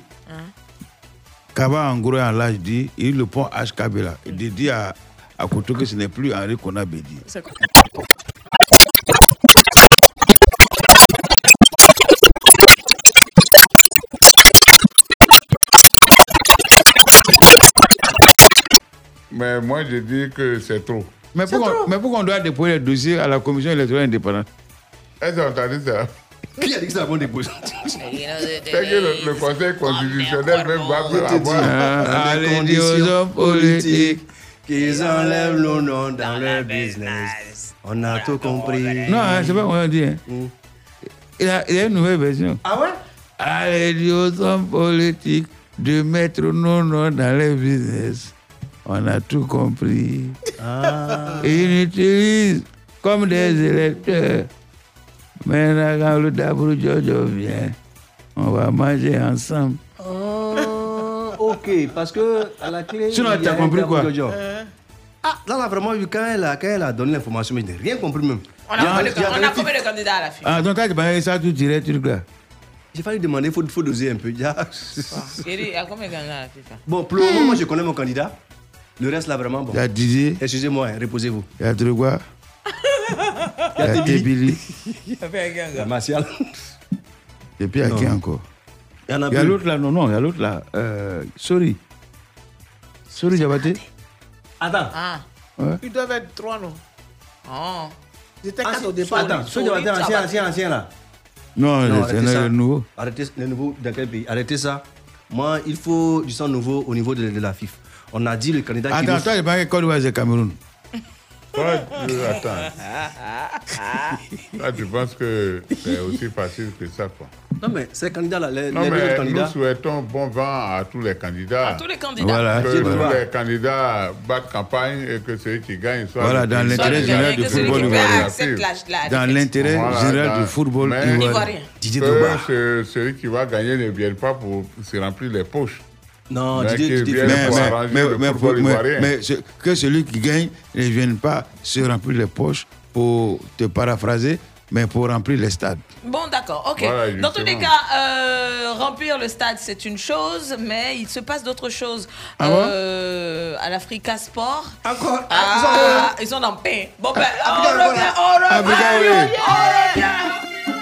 Kaba en gros en large dit, il le pont HKB là. Il dit- à, à Koto que ce n'est plus Henri Konabedi. Mais moi, je dis que c'est trop. Mais pourquoi, mais pourquoi on doit déposer les dossiers à la commission électorale indépendante? Est-ce que ça? Qui a dit que un bon dépôt C'est que le, le Conseil constitutionnel même va Ah, les allez, conditions dis aux hommes politiques. qu'ils enlèvent le nom dans leur business. On a tout compris. Non, hein, c'est pas comment on dit. hein. Il, a, il a une nouvelle version. Ah ouais? Allez, dis aux hommes politiques de mettre nos noms dans les business. On a tout compris. Ah. Ils utilisent comme des électeurs. Maintenant, quand le Dabro Jojo vient, on va manger ensemble. Ah, ok, parce que à la clé. Sinon, il y a t'as un compris quoi? Jojo. Ah, là, là, vraiment, quand elle a, quand elle a donné l'information, mais je n'ai rien compris même. On a, combien de- de candidats à la FIF Ah, donc quand tu parlais ça, tu dirais truc là. J'ai failli demander, il faut, faut doser un peu. Il y a- Il y a combien de candidats à la FIF hein? Bon, pour le moment, moi, je connais mon candidat. Le reste, là, vraiment, bon. Il y a Didier, Excusez-moi, hein, reposez-vous. il y a Dregua, il y a Tébili. Il y avait un gars, Il y a gars. Martial. Et puis il y a qui encore? Il y en a l'autre là, non, non, il y a l'autre là. Euh, Sori. Sori Diabaté. Attends. Ah. Ouais. Ils doivent être trois, non? Oh. Ils étaient Ah, quatre au départ. Attends, ancien, ancien, ancien, là. Non, Non, c'est le nouveau. Arrêtez le nouveau dans quel pays? Arrêtez ça. Moi, il faut du sang nouveau au niveau de, de la FIF. On a dit le candidat qui Attends, toi, il parle Côte d'Ivoire, c'est Cameroun. Toi, tu, attends. Là, tu penses que c'est aussi facile que ça, quoi. Non, mais ces candidats-là, les, Non, les mais candidats. nous souhaitons bon vent à tous les candidats. À tous les candidats. Voilà. Que tous les candidats battent campagne et que celui qui gagne soit. Voilà, dans l'intérêt général du football ivoirien. Dans l'intérêt général du football ivoirien. Didier ce- celui qui va gagner ne vienne pas pour se remplir les poches. Non, Mais Didier, Didier Mais, pour mais, arranger mais, le mais, football mais- ivoirien. mais ce- que celui qui gagne ne vienne pas se remplir les poches pour te paraphraser, mais pour remplir les stades. Bon, d'accord, ok. Voilà, Dans tous les cas, euh, remplir le stade, c'est une chose, mais il se passe d'autres choses. Ah bon Euh, à l'Africa Sport. Encore Ah, ils sont dans le pain. Bon, ben, on revient, on revient, on revient.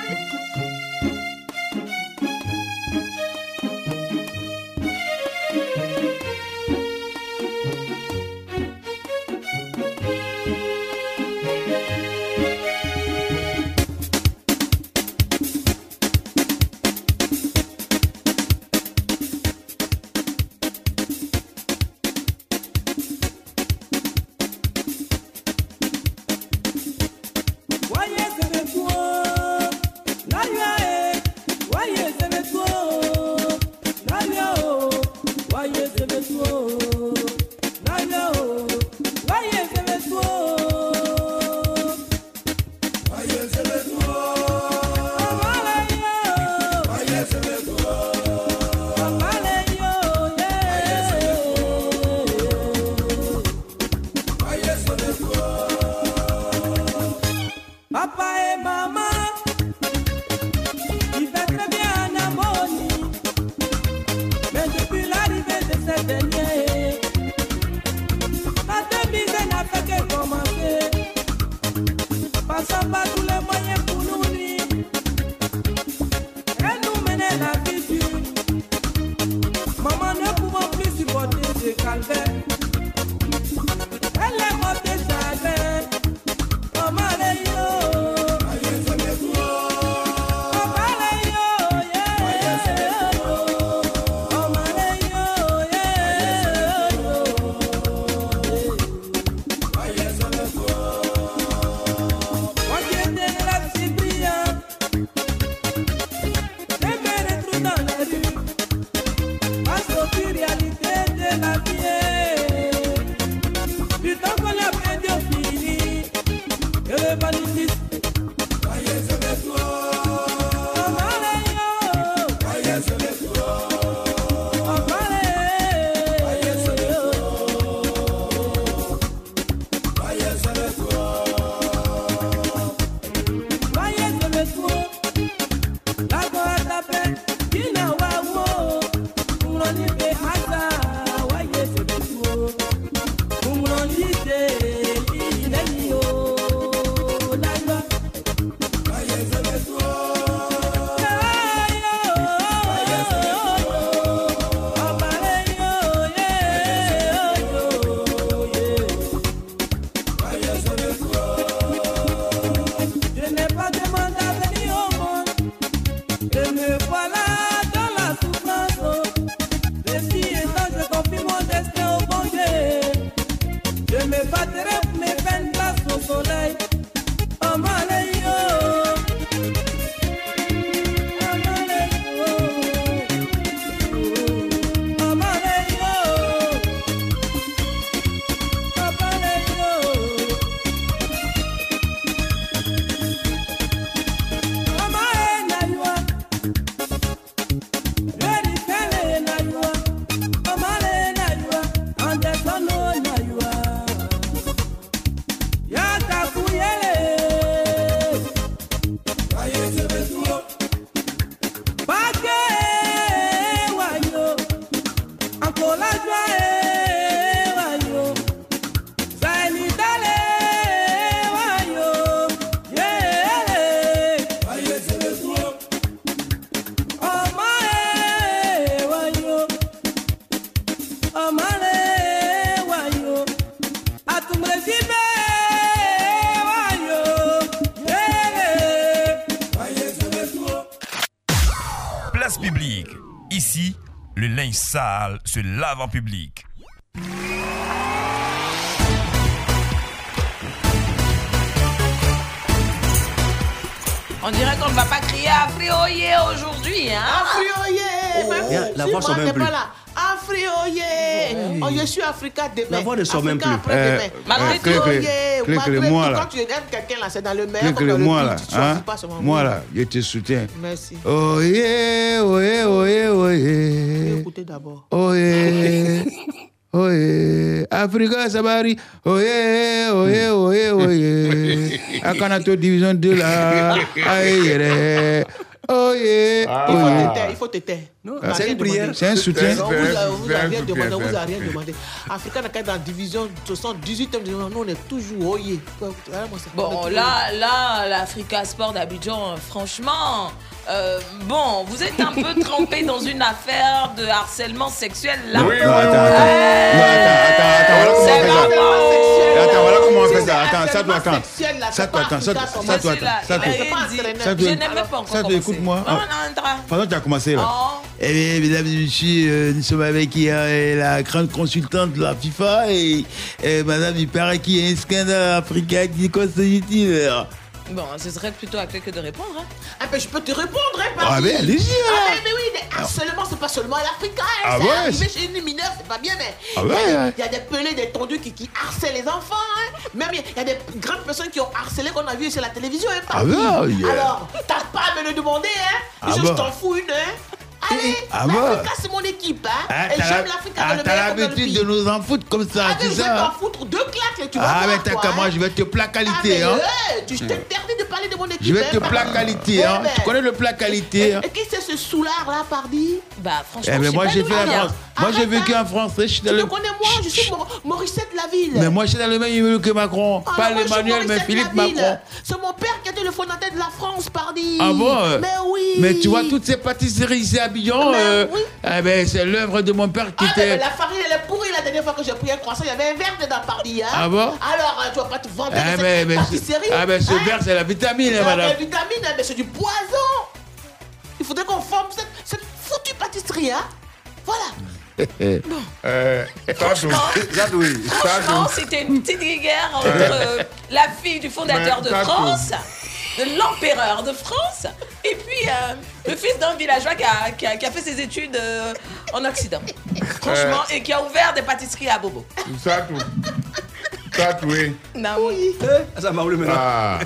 Voix sort même plus. Afrioye Oh, je suis Africa demain. La voix ne sort même plus. Euh, malgré moi, là. Quand tu aimes quelqu'un, là, c'est dans le meilleur Clé, moi là, hein, moi là, je te soutiens. Merci. Oh yeah, oh yeah, oh yeah, oh yeah. Écoutez d'abord. Oh yeah, oh yeah. Africa Sabari, oh yeah, oh yeah, oh yeah, oh yeah. Akanato Division 2 là, aïe. Oh yeah, Il oh faut te yeah. taire, il faut te taire. Non, On a c'est une prière. C'est un soutien. On vous vous a C'est un rien demandé, on vous un rien demandé. Africa n'a qu'à être dans la division 78 e nous on est toujours oyé. Bon, là, là, l'Africa Sport d'Abidjan, franchement, euh, bon, vous êtes un peu trempé dans une affaire de harcèlement sexuel là. Oui, Non, attends, attends. Non, attends, attends, attends, voilà comment on fait ça. Attends, voilà comment on fait ça. Attends, ça doit attendre. Ça doit attendre. Ça doit attendre. Ça doit. Ça doit- Je n'ai même pas encore Ça doit, commencé. écoute-moi. Pardon, tu as commencé là. Eh bien, mesdames et messieurs, euh, nous sommes avec la grande consultante de la FIFA et, madame, il paraît qu'il y a un scandale africain qui constitué. Bon, ce serait plutôt à quelqu'un de répondre. Hein. Ah ben je peux te répondre, hein, Ah, mais allez-y, hein. Ah ben, mais oui, mais harcèlement, c'est pas seulement à l'Afrique, hein. Ah c'est ouais, arrivé chez une mineure, c'est pas bien, mais Ah il y a- ouais, y, a des pelés, des tondus qui, qui harcèlent les enfants, hein. Même il y a- il y a des grandes personnes qui ont harcelé qu'on a vu sur la télévision, hein. Ah bon, yeah. Alors, t'as pas à me le demander, hein. Ah je bon. t'en fous une, hein. Allez, Ah bon. l'Afrique, c'est mon équipe, hein. Ah, et t'as j'aime la- l'Afrique ah, t'as l'habitude de nous en foutre comme ça, Ah, mais je vais t'en foutre deux claques, tu vas Ah, mais t'as qu'à hein. moi, je vais te plat Ah, qualité, mais, hein. ouais, tu je t'interdis de parler de mon équipe. Je vais hein, te plat qualité, hein. Mais- Tu connais le plat qualité, hein Et qui c'est ce soulard là, pardi? Bah, franchement, Eh je sais moi, pas j'ai fait la. France. Moi, j'ai vécu en France. Je suis dans Tu le... me connais moi, je suis Mau- Morissette Laville. Mais moi, je suis dans le même immeuble que Macron. Ah, Pas Emmanuel, mais Philippe. Macron. C'est mon père qui était le fondateur de la France, pardi. Ah bon euh, Mais oui. Mais tu vois, toutes ces pâtisseries ici à Abidjan, euh, oui. eh ben, c'est l'œuvre de mon père qui Ah, mais était... la farine, elle est pourrie. La dernière fois que j'ai pris un croissant, il y avait un verre dedans, pardi. Hein. Ah bon Alors, euh, tu vas pas te vanter Ah, de cette mais, pâtisserie. ah, ben, ce hein. verre, c'est la vitamine, hein, madame. mais vitamine, mais c'est du poison. Il faudrait qu'on forme cette, cette foutue pâtisserie, hein. Voilà. Euh, Franchement, c'était une petite guerre entre euh, la fille du fondateur Mais de France, de l'empereur de France, et puis euh, le fils d'un villageois qui a, qui a- qui a fait ses études euh, en Occident. Franchement, et qui a ouvert des pâtisseries à Bobo. Sadou. Oui. Non. Ça m'a voulu maintenant. Ah.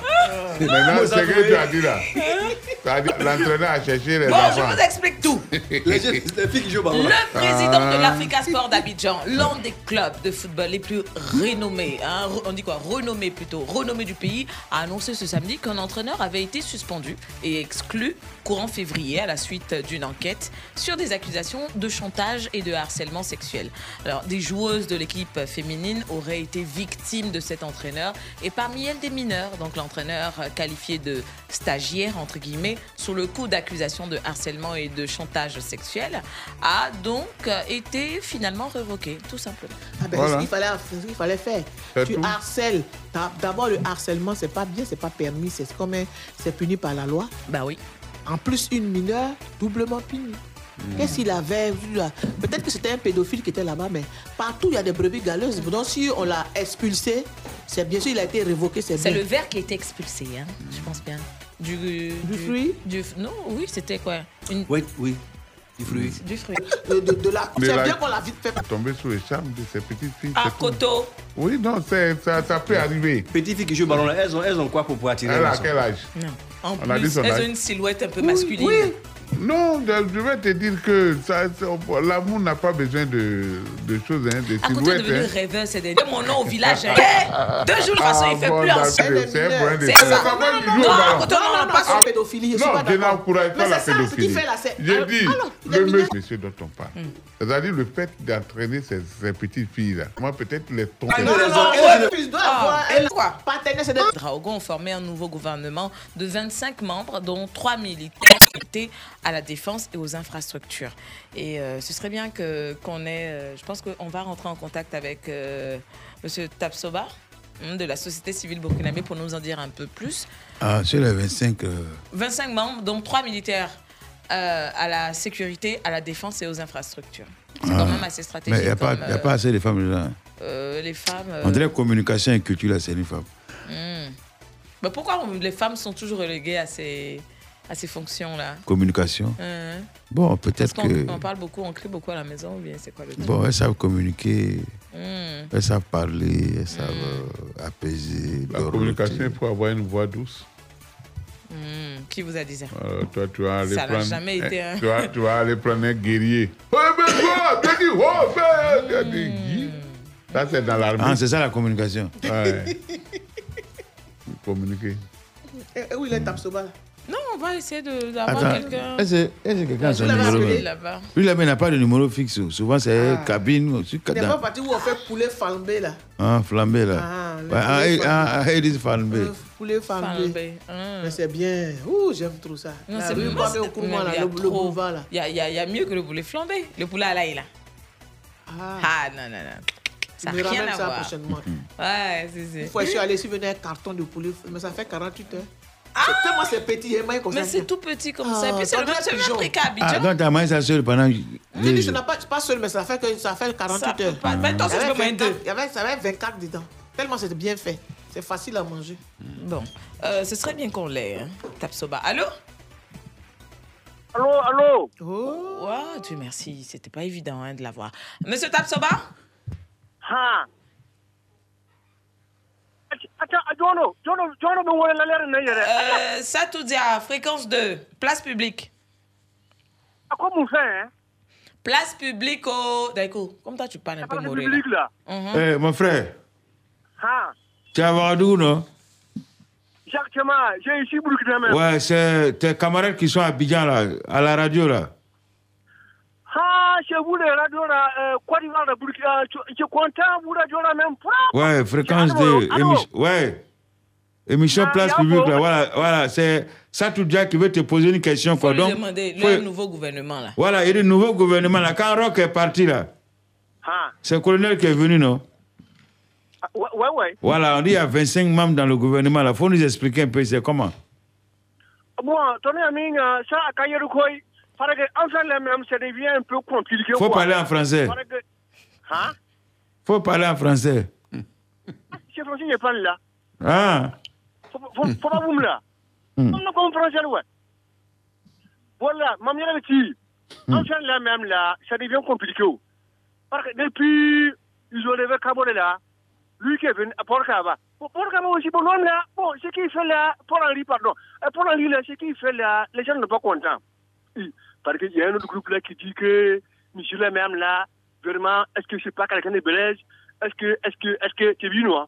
Maintenant, c'est ce que tu as dit là. Tu as dit, L'entraîneur a cherché les Bon, je vous explique tout. Les, jeunes- les filles qui jouent au ballon. là. Le président de Ah. l'Africa Sport d'Abidjan, l'un des clubs de football les plus renommés, hein, on dit quoi Renommé plutôt, renommé du pays, a annoncé ce samedi qu'un entraîneur avait été suspendu et exclu courant février à la suite d'une enquête sur des accusations de chantage et de harcèlement sexuel. Alors, des joueuses de l'équipe féminine auraient été victimes de cet entraîneur et parmi elles des mineurs. Donc, l'entraîneur euh, qualifié de stagiaire, entre guillemets, sous le coup d'accusations de harcèlement et de chantage sexuel, a donc euh, été finalement révoqué, tout simplement. Ah ben, Voilà. ce qu'il fallait, ce qu'il fallait faire. Tu tout. harcèles. D'ab- D'abord, le harcèlement, c'est pas bien, c'est pas permis, c'est comme un- c'est puni par la loi. Bah oui. En plus, une mineure, doublement punie. Hmm. Qu'est-ce qu'il avait vu là? Peut-être que c'était un pédophile qui était là-bas, mais partout il y a des brebis galeuses. Donc si on l'a expulsé, c'est bien sûr il a été révoqué, c'est le verre qui a été expulsé, hein, je pense bien. Du, du, fruit? du, Non, oui, c'était quoi? Une- Oui, oui. Du fruit. Du fruit. De, de- de la... C'est la- bien qu'on l'a vite fait. Tomber sous le charme de ces petites filles. Ah, tout. Koto. Oui, non, ça, ça peut arriver. Petites filles qui jouent au ballon, elles ont, elles ont quoi pour pouvoir attirer Elle les a quel âge? Non. En On a dit plus, son elles âge. ont une silhouette un peu masculine. Oui. Non, je je vais te dire que l'amour n'a pas besoin de, de choses, hein, de À côté de hein. rêveur, c'est des... mon nom au village. hein. Eh, Deux jours, de toute façon, il fait bon, plus ensemble. C'est un point de C'est ça. ça. Non, non, non, ballon. Koto, non, non, pas sur la pédophilie, je Non, je n'encourage pas la c'est ça, ce pédophilie. qu'il fait là, J'ai Ah, les le monsieur dont on parle. C'est-à-dire le fait d'entraîner ces, petites filles-là. Moi, peut-être les Non, tomber. non, non, Ah, un quoi partenaire, c'est des... Draogo ont formé un nouveau gouvernement de 25 membres, dont 3 militaires à la défense et aux infrastructures. Et euh, ce serait bien que qu'on ait. euh, je pense qu'on va rentrer en contact avec euh, Monsieur Tapsoba hum, de la société civile burkinabé pour nous en dire un peu plus. Ah, sur les 25... euh, 25 membres, dont 3 militaires euh, à la sécurité, à la défense et aux infrastructures. C'est quand ah. même assez stratégique. Mais il n'y a, pas- y a euh, pas assez de femmes là. euh, les femmes. euh, On dirait communication et culture, là, c'est une femme. Hmm. Mais pourquoi les femmes sont toujours reléguées à ces, à ces fonctions-là Communication. Hein Bon, Parce peut-être qu'on que... on parle beaucoup, on crie beaucoup à la maison ou bien c'est quoi le truc Bon, elles savent communiquer, Hmm. elles savent parler, elles savent euh, apaiser. La communication, il faut avoir une voix douce. Hmm. Qui vous a dit ça? Euh, toi, tu vas aller Ça n'a prendre. jamais été un- tu, vas, tu vas aller prendre un guerrier. Oh, mais quoi Tu as dit, oh, mais, tu as dit, Guy. Ça, c'est dans l'armée. Ah, c'est ça la communication. Ouais. Communiquer. Eh, eh, Où il est Tapsoba là Non, on va essayer de- d'avoir quelqu'un. est-ce est-ce que quelqu'un a son numéro là-bas. Lui, là, mais il n'a pas de numéro fixe. Souvent, c'est Ah. cabine. Sur, Il n'est pas parti où on fait poulet flambé là. ah, flambé, là. Ah, ah, poulet eh, ah, ah, flambé. Euh, poulet flambé. Flambé. Mais c'est bien. Ouh, j'aime trop ça. Non, c'est rue moi, Kwame c'est- Nkrumah, mais là, il y a le, boulevard là. Il y a, il y a- il y a mieux que le poulet flambé. Le poulet à l'ail, là. Ah, Ah, non, non, non. Ça n'a rien ramène à ça voir. prochainement. Ouais, c'est c'est. Une fois, je suis allé, venu un carton de poulet, mais ça fait 48 heures. C'est tellement c'est petit, et moi, comme Mais ça. c'est tout petit comme Ah, ça. Et puis c'est le même c'est même prix qu'à Ah, donc, tu as mangé ça seul pendant. Je dis, ce n'est pas, pas seul, mais ça fait, que, ça fait 48 Ça peut heures. pas- mais attends, Il y ça, avait c'est combien 24 il y avait, ça avait 24 dedans. Tellement c'était bien fait. C'est facile à manger. Bon, Euh, ce serait bien qu'on l'ait, hein. Tapsoba. Allô? Allô, allô? Oh, wow, Dieu merci, c'était pas évident hein, de l'avoir. Monsieur Tapsoba? Ha. Attends, Jono, Jono, Jono, me wala la euh, fréquence 2, place publique. À quoi mon frère, hein Place publique au... D'accord, comme toi tu parles un peu Place moré publique, là. Eh, mon frère, Ha. tu es à Ouagadougou, non? Exactement, j'ai ici Burkina même. Ouais, c'est tes camarades qui sont à Abidjan, là, à la radio, là. Euh, Côte d'Ivoire, de Burkina, content, vous. Ouais, fréquence Allô, 2. allô. émi- ouais. Émission Ah, Place a Publique, là. Voilà, voilà. C'est Satoudia qui veut te poser une question, Faut quoi. lui Donc, demander faut- le nouveau gouvernement là. Voilà, il y a le nouveau gouvernement, là. Quand Rock est parti, là, Ha. c'est le colonel qui est venu, non? Ah, Ouais, ouais, ouais. Voilà, on dit qu'il y a 25 membres dans le gouvernement, là. faut nous expliquer un peu, c'est comment? Bon, ton ami, euh, ça, Koy, parce que, les mêmes, ça devient un peu compliqué. Faut quoi. parler en français. Parce que, hein? Faut parler en français. C'est français, je parle là. Ah, Faut, faut, faut pas vous me là. Hmm. On ne comprend pas, ouais. Voilà, ma mère dit, enfin, les mêmes là, ça devient compliqué. Parce que depuis, ils ont levé Kabore là, lui qui est venu à Port-Kaba. Port-Kaba aussi, bon, non, là, bon, ce qu'il fait là, Port-Henri, pardon, Euh, Port-Henri là, ce qu'il fait là, les gens ne sont pas contents. Parce qu'il y a un autre groupe là qui dit que monsieur le même là, vraiment, est-ce que c'est pas quelqu'un de belge Est-ce que, est-ce que, est-ce que tu es vu, non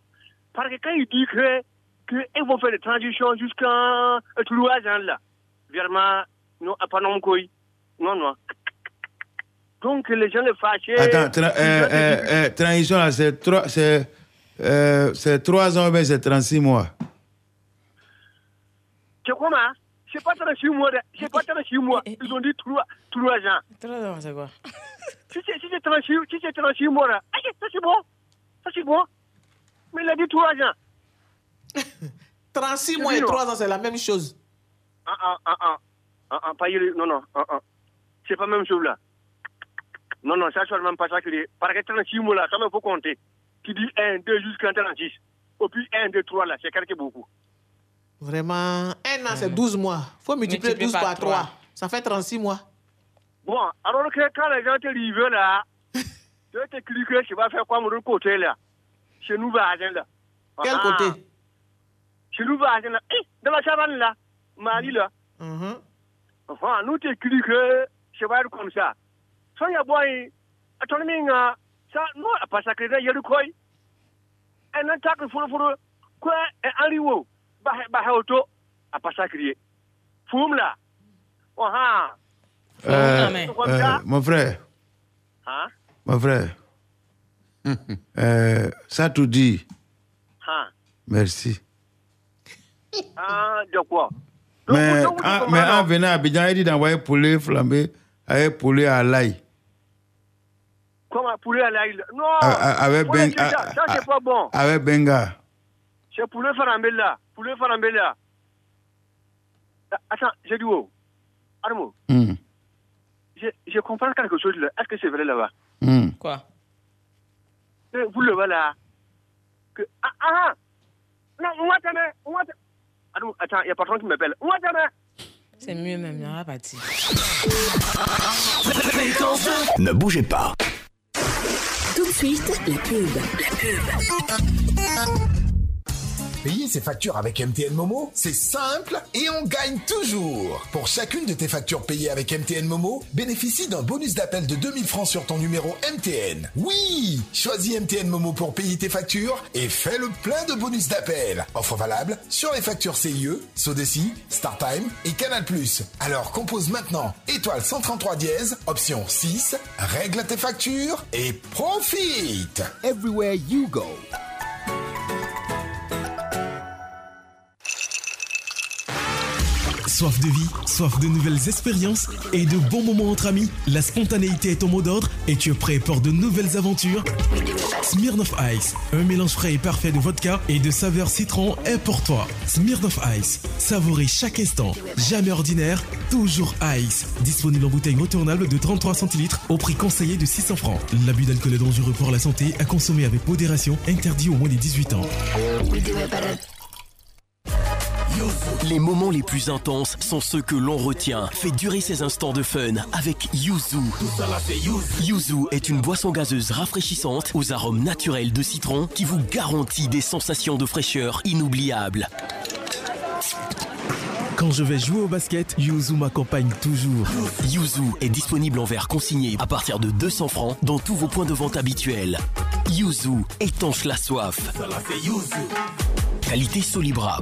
Parce que quand il dit que, que ils vont faire des transitions jusqu'à euh, trois ans là, vraiment, non, pas non, quoi. Non, non. Donc les gens le fâchés. attends, tra- euh, euh, euh, transition, là, c'est trois, c'est, euh, c'est trois ans, mais c'est 36 mois. C'est comment? C'est pas 36 mois, c'est pas 36 mois. Ils ont dit trois, trois ans. Trois ans, c'est quoi? Si c'est si c'est 36, si c'est 36 mois là, ça c'est bon. Ça c'est bon. Mais il a dit trois ans. 36 mois et 3 ans, c'est la même chose. Ah, ah, ah, ah. Ah, ah, pas y- non, non, ah, ah. C'est pas la même chose là. Non, non, ça c'est même pas ça qu'il est. Parce que 36 mois là, quand même, faut compter. Qui dit 1, 2 jusqu'à 36. Au plus 1, 2, 3 là, c'est quelque beaucoup. Vraiment, un an, c'est 12 mois. faut multiplier Multiplié 12 par par 3. trois. Ça fait 36 mois. Bon, alors que quand les gens te livrent là, tu vas te cliquer, tu vas faire quoi de l'autre côté là? Chez nous, voisins là. Quel Ah, côté? Chez nous, voisins là. Eh, dans la savane là, Mali là. Enfin, nous te cliquer, ça va être comme ça. Il y a bon, attends, mais ça, non, pas ça que il y a le quoi Un attaque, il faut, faut, quoi, un arrivo, bah, bah, auto, à pas ça crier. Foum là. Oh, ah. Euh, mais- euh, mon frère, Hein? mon frère, euh, ça tout dit, Hein? merci. Ah, de quoi? Mais, en, mais en venant à Abidjan, il dit d'envoyer poulet flambé avec poulet à l'ail. Comment poulet à l'ail? Non! Ah, ah, avec ben- ça, ah, ça, c'est pas bon. Avec benga. C'est poulet farambé là. Poulet farambé là. Ah, Attends, j'ai dit où? Armo, Hmm, je, je comprends quelque chose là. Est-ce que c'est vrai là-bas? hmm. Quoi? Vous le voyez là? Que, ah, ah! Non, on va t'aimer, on va t'aimer. Attends, il y a patron qui m'appelle. On va t'aimer. C'est mieux même, il n'y aura pas dit. Ne bougez pas. Tout de suite, la pub. La pub. Payer ses factures avec MTN Momo, c'est simple et on gagne toujours. Pour chacune de tes factures payées avec MTN Momo, bénéficie d'un bonus d'appel de 2000 francs sur ton numéro MTN. Oui, choisis MTN Momo pour payer tes factures et fais le plein de bonus d'appel. Offre valable sur les factures CIE, Sodeci, StarTime et Canal+. Alors compose maintenant étoile 133 dièse, option 6, règle tes factures et profite. Everywhere you go. Soif de vie, soif de nouvelles expériences et de bons moments entre amis. La spontanéité est ton mot d'ordre et tu es prêt pour de nouvelles aventures. Smirnoff Ice, un mélange frais et parfait de vodka et de saveur citron est pour toi. Smirnoff Ice, savourez chaque instant. Jamais ordinaire, toujours ice. Disponible en bouteille retournable de 33 centilitres au prix conseillé de 600 francs. L'abus d'alcool est dangereux pour la santé à consommer avec modération, interdit au moins des 18 ans. Les moments les plus intenses sont ceux que l'on retient. Fait durer ces instants de fun avec Yuzu. Yuzu est une boisson gazeuse rafraîchissante aux arômes naturels de citron qui vous garantit des sensations de fraîcheur inoubliables. Quand je vais jouer au basket, Yuzu m'accompagne toujours. Yuzu est disponible en verre consigné à partir de 200 francs dans tous vos points de vente habituels. Yuzu étanche la soif. Qualité Solibra.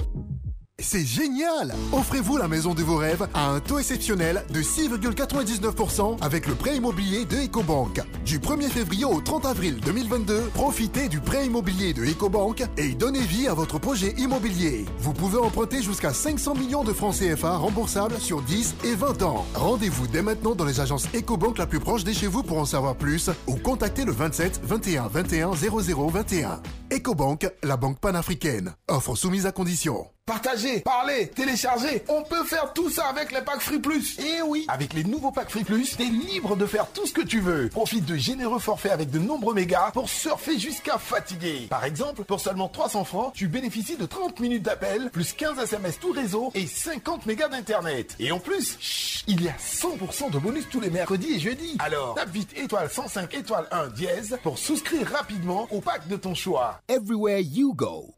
C'est génial Offrez-vous la maison de vos rêves à un taux exceptionnel de 6,99% avec le prêt immobilier de EcoBank. Du 1er février au 30 avril 2022, profitez du prêt immobilier de EcoBank et donnez vie à votre projet immobilier. Vous pouvez emprunter jusqu'à 500 millions de francs CFA remboursables sur 10 et 20 ans. Rendez-vous dès maintenant dans les agences EcoBank la plus proche de chez vous pour en savoir plus ou contactez le 27 21 21 00 21. EcoBank, la banque panafricaine. Offre soumise à condition. Partagez, parlez, téléchargez. On peut faire tout ça avec les packs Free Plus. Et oui, avec les nouveaux packs Free Plus, t'es libre de faire tout ce que tu veux. Profite de généreux forfaits avec de nombreux mégas pour surfer jusqu'à fatiguer. Par exemple, pour seulement 300 francs, tu bénéficies de 30 minutes d'appel, plus 15 SMS tout réseau et 50 mégas d'internet. Et en plus, chut, il y a 100% de bonus tous les mercredis et jeudis. Alors, tape vite étoile 105 étoile 1 dièse pour souscrire rapidement au pack de ton choix. Everywhere you go.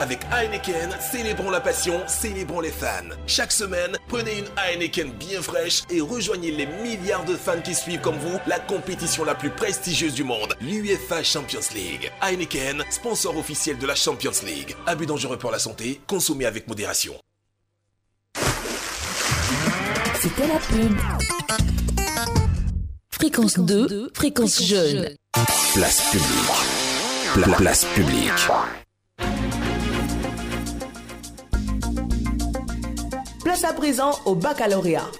Avec Heineken, célébrons la passion, célébrons les fans. Chaque semaine, prenez une Heineken bien fraîche et rejoignez les milliards de fans qui suivent comme vous la compétition la plus prestigieuse du monde, l'UEFA Champions League. Heineken, sponsor officiel de la Champions League. Abus dangereux pour la santé, consommez avec modération. C'était la pub. Fréquence 2, fréquence jeune. Place publique. Pla- place publique. Place à présent au baccalauréat.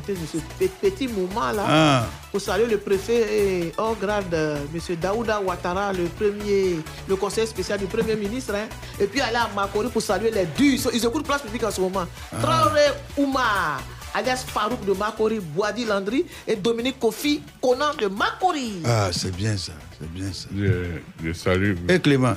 Profiter de ce pe- petit moment-là Ah. pour saluer le préfet et hors grade, euh, M. Daouda Ouattara, le premier, le conseiller spécial du Premier ministre. hein. Et puis aller à Makori pour saluer les durs. Ils écoutent place publique en ce moment. Ah. Traoré Oumar, alias Farouk de Makori, Boadi Landry et Dominique Kofi, Conan de Makori. Ah, c'est bien ça, c'est bien ça. Je, je salue. Et Clément